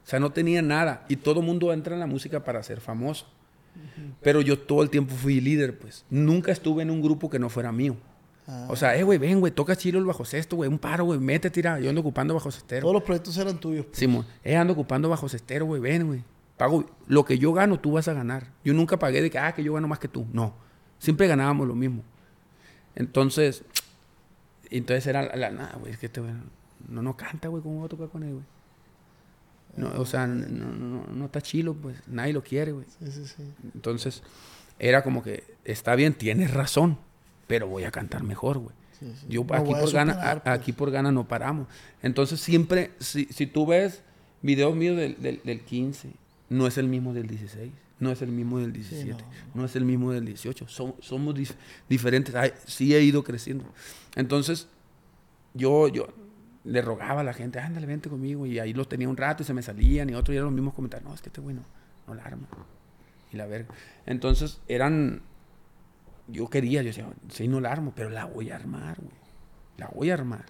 O sea, no tenía nada. Y todo mundo entra en la música para ser famoso. Pero yo todo el tiempo fui líder, pues. Nunca estuve en un grupo que no fuera mío. Ah. O sea, eh, güey, ven, güey, toca chilo el bajo sexto, güey, un paro, güey, mete, tira. Yo ando ocupando bajo cestero. Todos los proyectos eran tuyos. Simón, eh, ando ocupando bajo cestero, güey, ven, güey. Pago, lo que yo gano, tú vas a ganar. Yo nunca pagué de que, ah, que yo gano más que tú. No. Siempre ganábamos lo mismo. Entonces, entonces era la, nada, güey, es que este güey no, no canta, güey, ¿cómo voy a tocar con él, güey? No, o sea, no, no, no está chilo, pues, nadie lo quiere, güey. Sí, sí, sí. Entonces, era como que, está bien, tienes razón, pero voy a cantar mejor, güey. Yo aquí por, gana, superar, a- pues. aquí por gana no paramos. Entonces siempre, si, si tú ves videos míos del, del, del 15, no es el mismo del 16, no es el mismo del 17, no. es el mismo del 18. Som- somos dif- diferentes. Ay, sí he ido creciendo. Entonces, yo, yo le rogaba a la gente, ándale, vente conmigo. Y ahí los tenía un rato y se me salían y otros y eran los mismos comentarios. No, es que este güey no, la arma. Y la verga. Entonces, eran yo quería, yo decía, sí, no la armo, pero la voy a armar, güey. La voy a armar.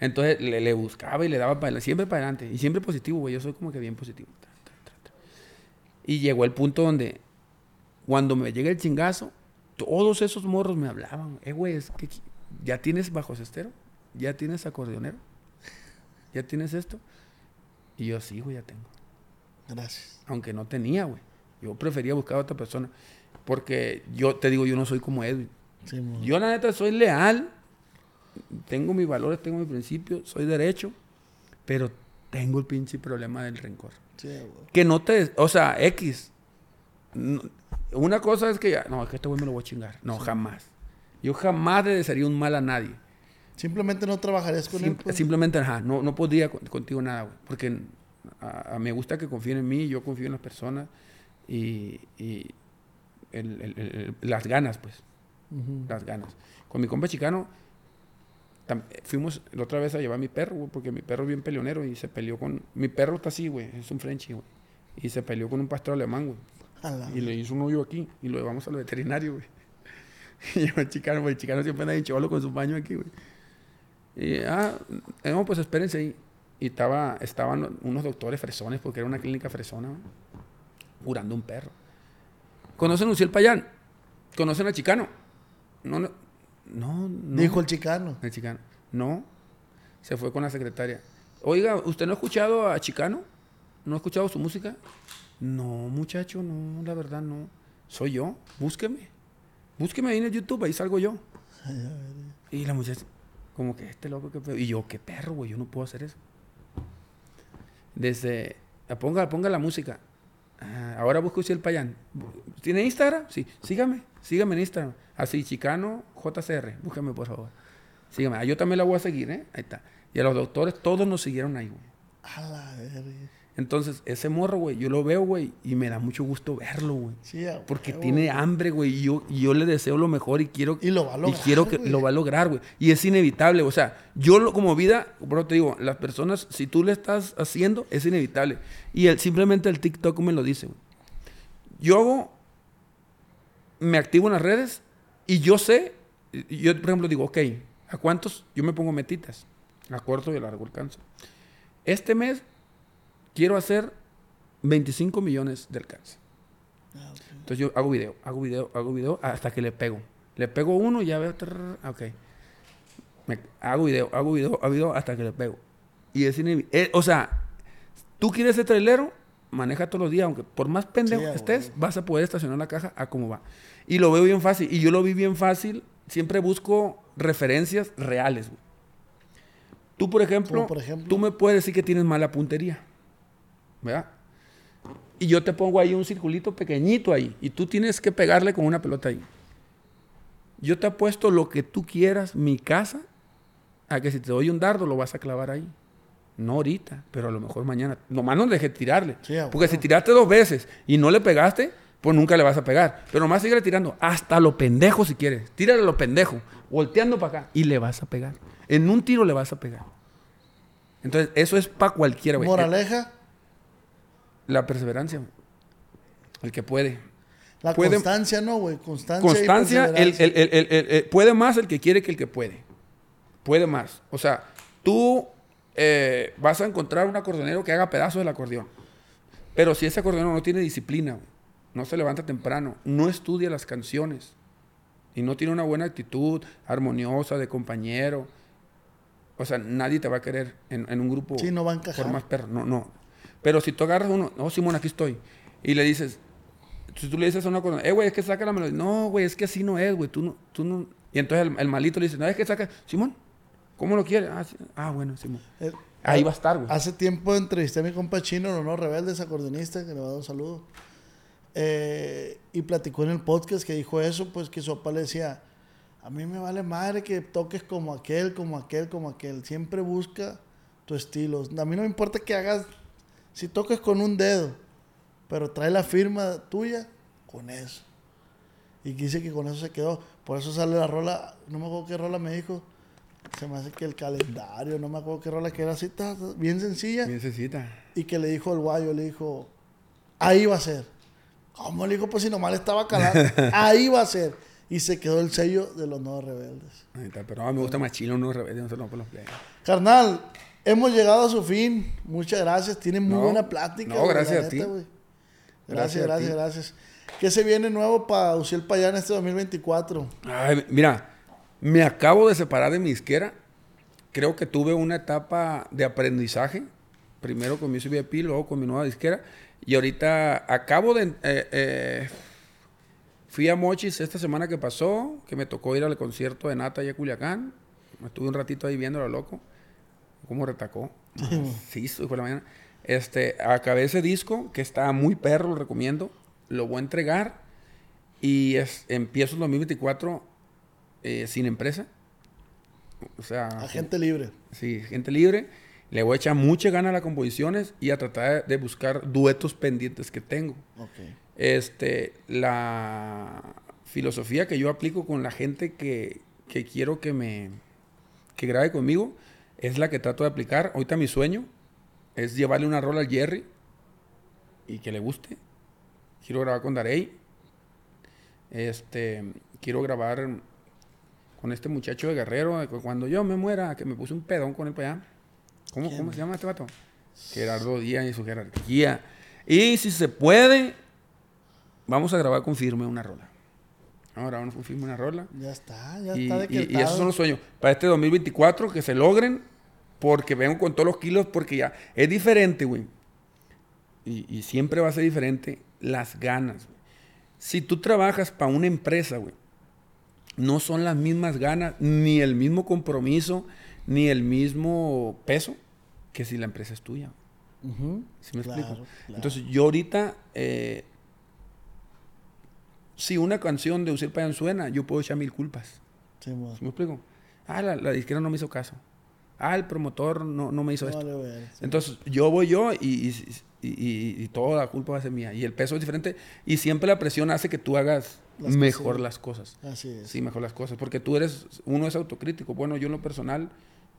Entonces le, buscaba y le daba para siempre para adelante. Y siempre positivo, güey. Yo soy como que bien positivo. Y llegó el punto donde, cuando me llega el chingazo, todos esos morros me hablaban. Eh, güey, es que ya tienes bajo cestero, ya tienes acordeonero, ya tienes esto. Y yo, sí, güey, ya tengo Gracias. aunque no tenía, güey. Yo prefería buscar a otra persona. Porque yo te digo, yo no soy como Edwin. Sí. Yo, la neta, soy leal. Tengo mis valores, tengo mis principios, soy derecho. Pero tengo el pinche problema del rencor. Sí, güey. Que no te. O sea, X. no- una cosa es que. ya, No, es que este güey me lo voy a chingar. No, jamás. Yo jamás le desearía un mal a nadie. Simplemente no trabajarías con él. Sim- pues. Simplemente, ajá, no, no podría con- contigo nada, güey. Porque a, a- me gusta que confíen en mí, yo confío en las personas y, y el- el- el- las ganas, pues, las ganas. Con mi compa chicano, tam- fuimos la otra vez a llevar a mi perro, güey, porque mi perro es bien peleonero y se peleó con... Mi perro está así, güey, es un Frenchie, güey. Y se peleó con un pastor alemán, güey. Y le hizo un hoyo aquí y lo llevamos al veterinario, güey. Y yo, el chicano, güey, el chicano siempre anda en cholo con su baño aquí, güey. Y, ah, no, pues espérense ahí. Y estaba, estaban unos doctores fresones, porque era una clínica fresona, güey, curando un perro. ¿Conocen a Luciel Payán? ¿Conocen a Chicano? No, no, no. no. Dijo el chicano. El Chicano. No. Se fue con la secretaria. Oiga, ¿usted no ha escuchado a Chicano? ¿No ha escuchado su música? No, muchacho, no, la verdad no. Soy yo. Búsqueme. Búsqueme ahí en el YouTube, ahí salgo yo. Y la muchacha, como que este loco, qué pedo. Y yo, qué perro, güey, yo no puedo hacer eso. Desde, ponga, ponga la música. Ah, ahora busco el Payán. ¿Tiene Instagram? Sí. Sígame. Sígame en Instagram. Así, Chicano JCR. Búscame, por favor. Sígame. Ah, yo también la voy a seguir, ¿eh? Ahí está. Y a los doctores, todos nos siguieron ahí, güey. A la verga. Entonces, ese morro, güey, yo lo veo, güey, y me da mucho gusto verlo, güey. Sí, Porque tiene hambre, güey, y yo, y yo le deseo lo mejor y quiero Y lo va a y quiero que lo va a lograr, güey. Y es inevitable, o sea, yo lo, como vida, bro, te digo, las personas, si tú le estás haciendo, es inevitable. Y el, simplemente el TikTok me lo dice, güey. Yo hago, me activo en las redes y yo sé, yo por ejemplo digo, ok, ¿a cuántos? Yo me pongo metitas, a corto y a largo alcance. Este mes quiero hacer 25 millones de alcance. Ah, ok. Entonces yo hago video, hago video, hago video hasta que le pego. Le pego uno y ya veo, trrr, ok. Me- hago video, hago video, hago video hasta que le pego. Y es eh, O sea, tú quieres ser trailero, maneja todos los días, aunque por más pendejo Sí, que a estés, vas a poder estacionar la caja a cómo va. Y lo veo bien fácil. Y yo lo vi bien fácil. Siempre busco referencias reales. güey. Tú, por ejemplo, Como por ejemplo. tú me puedes decir que tienes mala puntería. ¿Verdad? Y yo te pongo ahí un circulito pequeñito ahí. Y tú tienes que pegarle con una pelota ahí. Yo te apuesto lo que tú quieras, mi casa, a que si te doy un dardo lo vas a clavar ahí. No ahorita, pero a lo mejor mañana. Nomás no dejes tirarle. Sí, Porque si tiraste dos veces y no le pegaste, pues nunca le vas a pegar. Pero nomás sigue tirando. Hasta lo pendejo si quieres. Tírale a lo pendejo. Volteando para acá. Y le vas a pegar. En un tiro le vas a pegar. Entonces, eso es para cualquiera, güey. Moraleja, La perseverancia. El que puede. la Puede- constancia, ¿no, güey? Constancia. y Constancia, el, perseverancia. el- el- el- puede más el que quiere que el que puede. Puede más. O sea, tú eh, vas a encontrar un acordeonero que haga pedazos del acordeón. Pero si ese acordeonero no tiene disciplina, no se levanta temprano, no estudia las canciones y no tiene una buena actitud armoniosa de compañero, o sea, nadie te va a querer en, en un grupo. Sí, no va a encajar. Por más perro, no, no. Pero si tú agarras uno, no, Simón, aquí estoy, y le dices, si tú le dices a una cosa, eh, güey, es que saca la melodía. No, güey, es que así no es, güey, tú no, tú no. Y entonces el, el malito le dice, no, es que saca, Simón, ¿cómo lo quieres? Ah, sí. Ah, bueno, Simón. Eh, Ahí va a estar, güey. Hace tiempo entrevisté a mi compa chino, no, no, Rebeldes, acordeonista, que le va a dar un saludo. Eh, y platicó en el podcast que dijo eso, pues que su papá le decía, a mí me vale madre que toques como aquel, como aquel, como aquel. Siempre busca tu estilo. A mí no me importa que hagas, si toques con un dedo, pero trae la firma tuya con eso. Y dice que con eso se quedó. Por eso sale la rola, no me acuerdo qué rola me dijo. Se me hace que el calendario, no me acuerdo qué rola que era así, ta, ta, bien sencilla. Necesita. Y que le dijo el guayo, le dijo, ahí va a ser. ¿Cómo le dijo? Pues si nomás le estaba calando. ahí va a ser. Y se quedó el sello de los nuevos rebeldes. Ahí está, pero a mí me gusta más chino, no rebelde, no se lo por los. Carnal, hemos llegado a su fin. Muchas gracias. Tienen muy No, buena plática. no, gracias a ti. Gracias, Gracias gracias, ti. gracias. ¿Qué se viene nuevo para Uciel Payán este 2024? Ay, mira, me acabo de separar de mi isquera. Creo que tuve una etapa de aprendizaje. Primero con mi VIP, luego con mi nueva disquera. Y ahorita acabo de... eh, eh, fui a Mochis esta semana que pasó, que me tocó ir al concierto de Nata y a Culiacán. Estuve un ratito ahí viéndolo loco. Cómo retacó. sí, fue la mañana. Este, acabé ese disco, que está muy perro, lo recomiendo. Lo voy a entregar. Y es, empiezo el 2024 eh, sin empresa. O sea, Agente libre. Sí, gente libre. Le voy a echar mucha gana a las composiciones y a tratar de buscar duetos pendientes que tengo. Ok. Este, la filosofía que yo aplico con la gente que, que quiero que me que grabe conmigo es la que trato de aplicar. Ahorita mi sueño es llevarle una rola al Jerry y que le guste. Quiero grabar con Darey. Este, quiero grabar con este muchacho de Guerrero. Cuando yo me muera, que me puse un pedón con él para allá. ¿Cómo. ¿Cómo se llama este vato? Gerardo Díaz y su jerarquía. Y si se puede, vamos a grabar con firme una rola. Vamos a grabar firme una rola. Ya está, ya Y, está y- decretado. y esos son los sueños. Para este 2024, que se logren, porque vengo con todos los kilos, porque ya es diferente, güey. Y, y siempre va a ser diferente las ganas. güey. Si tú trabajas para una empresa, güey, no son las mismas ganas, ni el mismo compromiso, ni el mismo peso que si la empresa es tuya. ¿Sí me Claro, explico? claro. Entonces, yo ahorita, eh, si una canción de Uciel Payán suena, yo puedo echar mil culpas. Sí. ¿Sí me explico? Ah, la, la disquera no me hizo caso. Ah, el promotor no, no me hizo esto. Vale, sí. Entonces, yo voy yo y, y, y- y- y toda la culpa va a ser mía. Y el peso es diferente. Y siempre la presión hace que tú hagas Las mejor cosas. las cosas. Así es. Sí, mejor las cosas. Porque tú eres, uno es autocrítico. Bueno, yo en lo personal,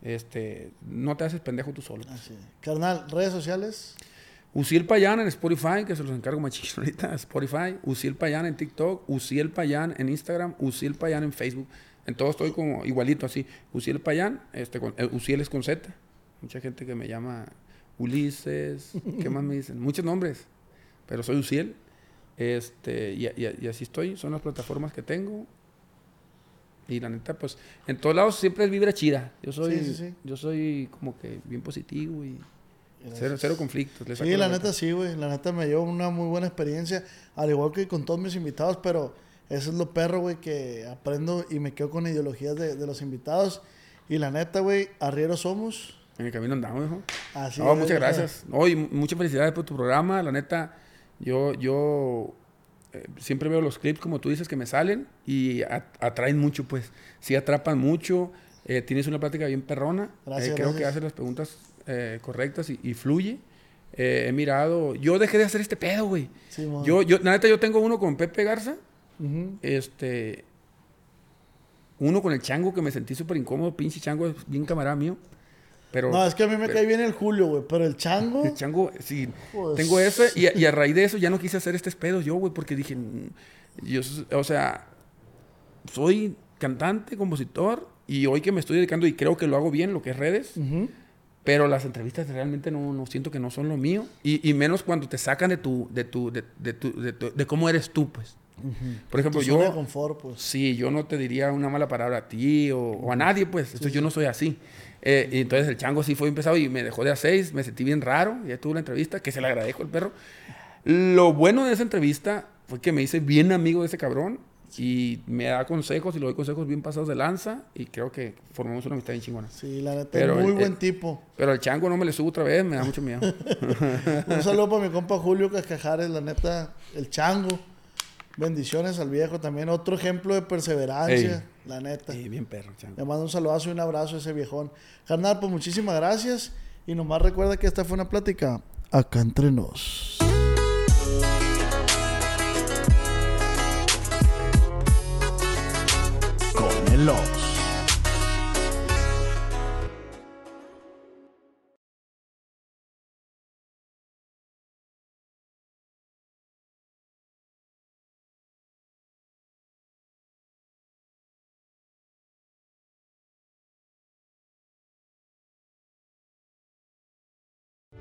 este, no te haces pendejo tú solo. Así es. Carnal, redes sociales. Uciel Payán en Spotify, que se los encargo machín ahorita, Spotify. Uciel Payán en TikTok. Uciel Payán en Instagram. Uciel Payán en Facebook. En todo estoy como igualito así. Uciel Payán, este, con, eh, Uciel es con Z. Mucha gente que me llama Ulises. ¿Qué más me dicen? Muchos nombres. Pero soy Uciel. Este, y, y- y así estoy. Son las plataformas que tengo. Y la neta, pues, en todos lados siempre es vibra chida. Yo soy, Sí, sí, sí. yo soy como que bien positivo y. cero, cero conflictos. le saco Sí, la vuelta. neta sí, güey. La neta me dio una muy buena experiencia. Al igual que con todos mis invitados, pero eso es lo perro, güey, que aprendo y me quedo con ideologías de, de los invitados. Y la neta, güey, arrieros somos. En el camino andamos, hijo. Así No, es, muchas gracias. No, y mu- muchas felicidades por tu programa. La neta, yo, yo eh, siempre veo los clips, como tú dices, que me salen y atraen mucho, pues. Sí atrapan mucho. eh, tienes una plática bien perrona. Gracias, Eh, creo que gracias. haces las preguntas eh, correctas y, y fluye. Eh, he mirado... Yo dejé de hacer este pedo, güey. Sí, yo, yo, la neta, yo tengo uno con Pepe Garza. Este... Uno con el chango que me sentí súper incómodo. Pinche chango es bien camarada mío. Pero... No, es que a mí me cae bien el Julio, güey. Pero el chango. El chango, sí. Pues- Tengo eso y, a- y a raíz de eso ya no quise hacer este pedo yo, güey, porque dije, "Mm, yo, o sea, soy cantante, compositor y hoy que me estoy dedicando y creo que lo hago bien, lo que es redes, Ujú. Pero las entrevistas realmente no, no siento que no son lo mío y, y menos cuando te sacan de tu, de tu, de, de tu, de, tu- de cómo eres tú, pues. Por ejemplo, de yo, confort, pues. Sí, yo no te diría una mala palabra a ti o, o a nadie, pues. Entonces yo no soy así. Eh, y entonces el chango sí fue empezado y me dejó de a seis, me sentí bien raro, ya tuve la entrevista, que se le agradezco al perro. Lo bueno de esa entrevista fue que me hice bien amigo de ese cabrón y me da consejos y le doy consejos bien pasados de lanza y creo que formamos una amistad bien chingona. Sí, la neta, Pero muy el- buen el- tipo. Pero el chango no me le subo otra vez, me da mucho miedo. Un saludo para mi compa Julio Cascajares, la neta, el chango. Bendiciones al viejo también. Otro ejemplo de perseverancia, Ey. la neta. Sí, bien perro, chango. Le mando un saludazo y un abrazo a ese viejón. Carnal, pues muchísimas gracias. Y nomás recuerda que esta fue una plática acá entre nos. Con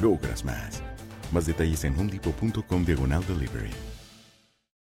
logras más. Más detalles en homedepot.com diagonal delivery.